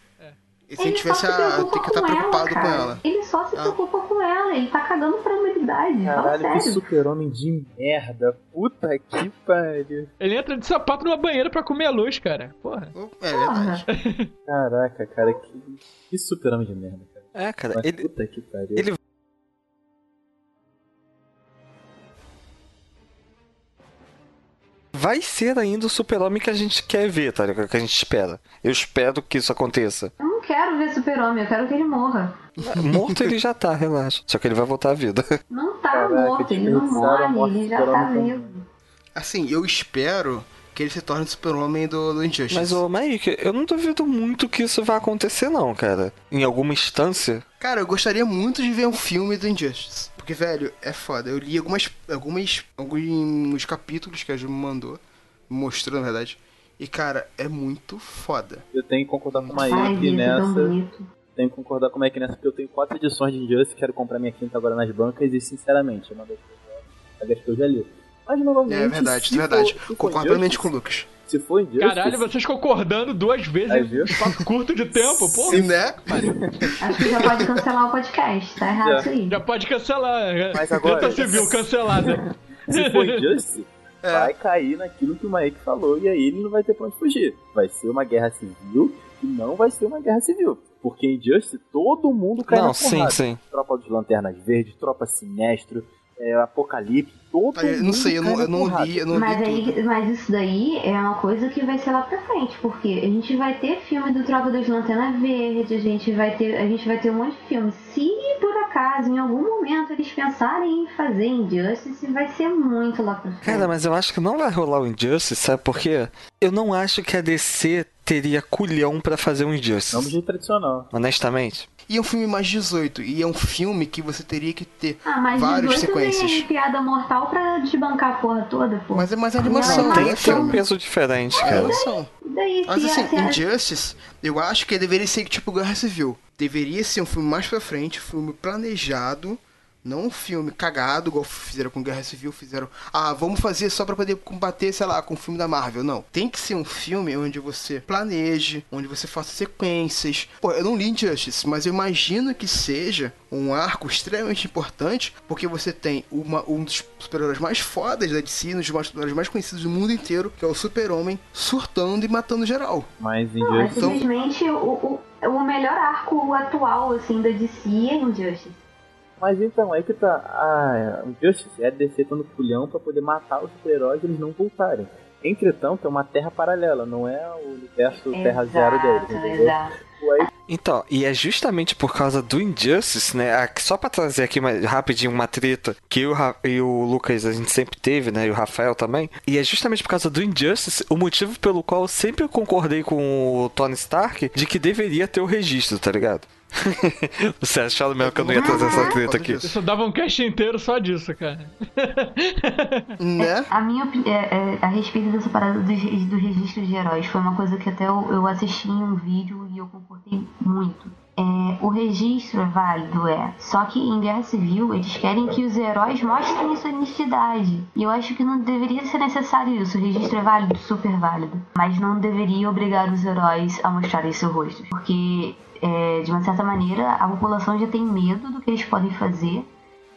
E se ele Ele só tivesse se a, tem preocupa que estar com ela, preocupado com cara. ela. Ele só se Ah. preocupa com ela, ele tá cagando pra humanidade. Caralho, que super-homem de merda. Puta que pariu. Ele entra de sapato numa banheira pra comer a luz, cara. Porra. É verdade. Caraca, cara, que, que super-homem de merda, cara. É, cara, Mas ele, puta que pariu. ele- vai ser ainda o super-homem que a gente quer ver, tá ligado? Que a gente espera. Eu espero que isso aconteça. Eu não quero ver super-homem, eu quero que ele morra. Morto ele já tá, relaxa. Só que ele vai voltar à vida. Não tá Caraca, morto, ele não morre, ele já tá vivo. Assim, eu espero que ele se torne o super-homem do, do Injustice. Mas, ô, Mike, eu não duvido muito que isso vai acontecer, não, cara. Em alguma instância. Cara, eu gostaria muito de ver um filme do Injustice. Porque, velho, é foda. Eu li algumas, algumas, alguns capítulos que a Ju me mandou. Me mostrou, na verdade. E, cara, é muito foda. Eu tenho que concordar com a gente, tão nessa. Tenho que concordar com a Mike nessa, porque eu tenho quatro edições de Injustice, quero comprar minha quinta agora nas bancas e, sinceramente, é uma das coisas que eu já li. Mas, novamente, É verdade, é verdade. Concordo plenamente com o Lucas. Se for Injustice... Caralho, vocês concordando duas vezes em espaço curto de tempo, pô. Sim, né? Acho que já pode cancelar o podcast, tá errado isso aí. Já pode cancelar. Mas agora- Tenta civil cancelada. Se for Injustice, vai cair naquilo que o Mike falou e aí ele não vai ter pra onde fugir. Vai ser uma guerra civil e não vai ser uma guerra civil. Porque em Injustice todo mundo cai Não, na sim, porrada. sim. Tropa dos Lanternas Verdes, Tropa Sinestro, é, Apocalipse, todo Ah, eu mundo não sei, eu não- eu não li, eu não Mas, li tudo. aí, mas isso daí é uma coisa que vai ser lá pra frente, porque a gente vai ter filme do Tropa dos Lanterna Verde, a gente vai ter, a gente vai ter um monte de filme. Se por acaso, em algum momento, eles pensarem em fazer Injustice, vai ser muito lá pra frente. Cara, mas eu acho que não vai rolar o Injustice, sabe por quê? Eu não acho que a DC teria culhão pra fazer um Injustice. Não do jeito tradicional. Honestamente. E é um filme mais 18. E é um filme que você teria que ter Ah, mas várias 18 sequências. tem piada mortal pra desbancar a porra toda, pô. Mas é mais animação, Não, né? é Tem que ter um filme. peso diferente, É cara. animação. E daí, Mas se assim, a- Injustice, eu acho que deveria ser tipo Guerra Civil. Deveria ser um filme mais pra frente, um filme planejado, não um filme cagado, igual fizeram com Guerra Civil, fizeram, ah, vamos fazer só pra poder combater, sei lá, com o filme da Marvel. Não. Tem que ser um filme onde você planeje, onde você faça sequências. Pô, eu não li Injustice, mas eu imagino que seja um arco extremamente importante, porque você tem uma- um dos super-heróis mais fodas da DC, um dos mais- super-heróis mais conhecidos do mundo inteiro, que é o Super-Homem, surtando e matando geral. Mas Não, é Injustice. simplesmente o, o, o melhor arco atual, assim, da DC é Injustice. Mas então, aí que tá. Ah, o Justice é DC dando pulhão pra poder matar os super-heróis e eles não voltarem. Entretanto, é uma terra paralela, não é o universo Terra Zero deles, entendeu? exato. Aí, Então, e é justamente por causa do Injustice, né? a- Só pra trazer aqui mais rapidinho uma treta que eu e o Lucas a gente sempre teve, né? E o Rafael também. E é justamente por causa do Injustice o motivo pelo qual eu sempre concordei com o Tony Stark de que deveria ter o registro, tá ligado? Você achava mesmo que eu não ia trazer essa treta aqui? Isso dava um cast inteiro só disso, cara. Né? A minha opinião é, é, a respeito dessa parada do, do registro de heróis foi uma coisa que até eu, eu assisti em um vídeo e eu concordei muito. É, o registro é válido, é. Só que em Guerra Civil eles querem que os heróis mostrem sua identidade. E eu acho que não deveria ser necessário isso. O registro é válido, super válido. Mas não deveria obrigar os heróis a mostrarem seu rosto. Porque, é, de uma certa maneira, a população já tem medo do que eles podem fazer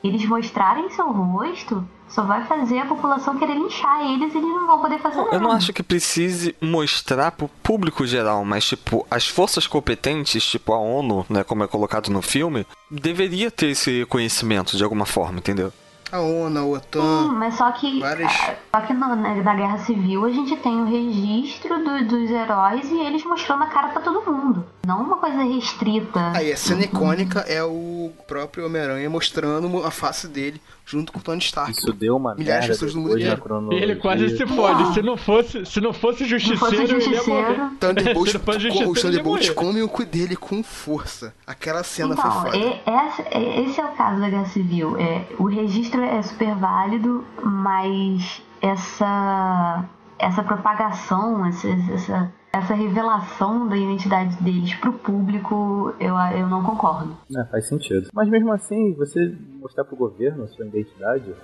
eles mostrarem seu rosto só vai fazer a população querer linchar eles e eles não vão poder fazer nada. Eu não acho que precise mostrar pro público geral, mas tipo, as forças competentes, tipo a ONU, né, como é colocado no filme, deveria ter esse conhecimento de alguma forma, entendeu? A ONU, a Sim, OTAN. mas só que, Várias- ah, só que no- na, na Guerra Civil a gente tem o registro do- dos heróis e eles mostrando a cara pra todo mundo. Não uma coisa restrita. Aí a cena icônica é o próprio Homem-Aranha mostrando a face dele junto com o Tony Stark. isso deu uma Milhares de pessoas do mundo inteiro. E ele quase se fode. Se não fosse, se não fosse Se justiceiro, fosse ele ia justiceiro. morrer. Thunderbolts, Se não fosse justiceiro, os ele ia Thunderbolts morrer. comem o cu dele com força. Aquela cena foi Então, foda. é- essa- é- esse é o caso da Guerra Civil. É, o registro é super válido, mas essa, essa propagação, essa, essa, essa revelação da identidade deles pro público, eu, eu não concordo. É, faz sentido. Mas mesmo assim, você mostrar pro governo a sua identidade,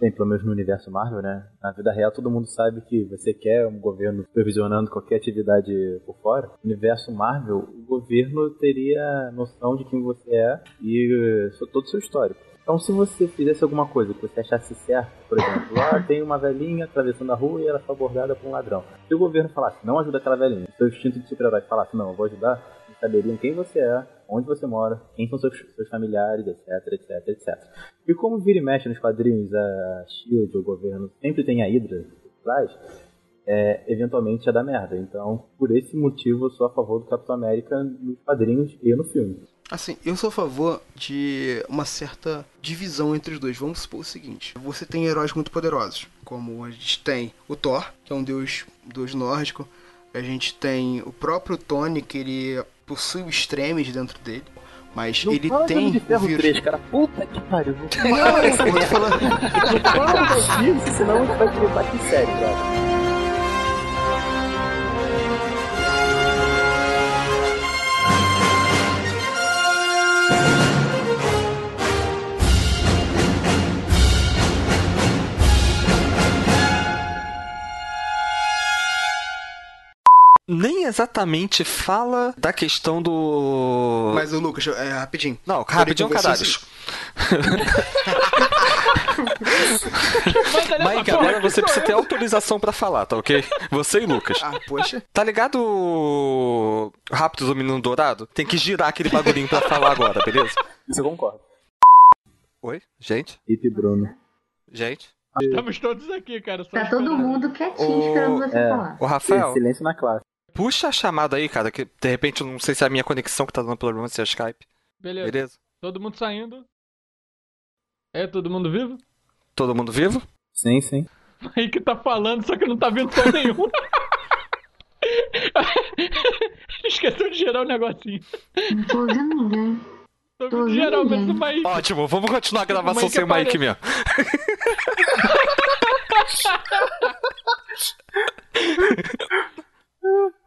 bem, pelo menos no universo Marvel, né? Na vida real, todo mundo sabe que você quer um governo supervisionando qualquer atividade por fora. No universo Marvel, o governo teria noção de quem você é e eh, todo o seu histórico. Então, se você fizesse alguma coisa que você achasse certo, por exemplo, lá tem uma velhinha atravessando a rua e ela foi abordada por um ladrão. Se o governo falasse, não ajuda aquela velhinha, seu instinto de super-herói falasse, não, eu vou ajudar, eles saberiam quem você é, onde você mora, quem são seus, seus familiares, etc, etc, etc. E como vira e mexe nos quadrinhos, a SHIELD, o governo, sempre tem a Hydra por trás, é, eventualmente ia dar merda. Então, por esse motivo, eu sou a favor do Capitão América nos quadrinhos e no filme. Assim, eu sou a favor de uma certa divisão entre os dois. Vamos supor o seguinte: você tem heróis muito poderosos, como a gente tem o Thor, que é um deus, deus nórdico. A gente tem o próprio Tony, que ele possui o Extremes dentro dele. Mas Não ele tem de o Ferro vírus. 3, cara. Puta que pariu. Não eu tô falando. Não fala disso, senão a gente vai querer bater sério, brother. Exatamente fala da questão do. Mas o Lucas, é, rapidinho. Não, rapidinho, caralho. Mike, agora você precisa ter autorização pra falar, tá ok? Você e Lucas. Ah, poxa. Tá ligado o Rápido do Menino Dourado? Tem que girar aquele bagulhinho pra falar agora, beleza? Isso eu concordo. Oi? Gente? Hip Bruno. Gente? Estamos todos aqui, cara. só Tá todo mundo quietinho Ô, esperando você é. falar. Ô, Rafael, Silêncio na classe puxa a chamada aí, cara, que de repente não sei se é a minha conexão que tá dando problema, se é Skype. Beleza. Beleza. Todo mundo saindo. É todo mundo vivo? Todo mundo vivo? Sim, sim. Aí que tá falando, só que não tá vendo som nenhum. Esqueceu de gerar o um negocinho. Não tô vendo ninguém. Tô vendo geral, mesmo o Mike. Ótimo, vamos continuar a gravação o sem o Mike mesmo.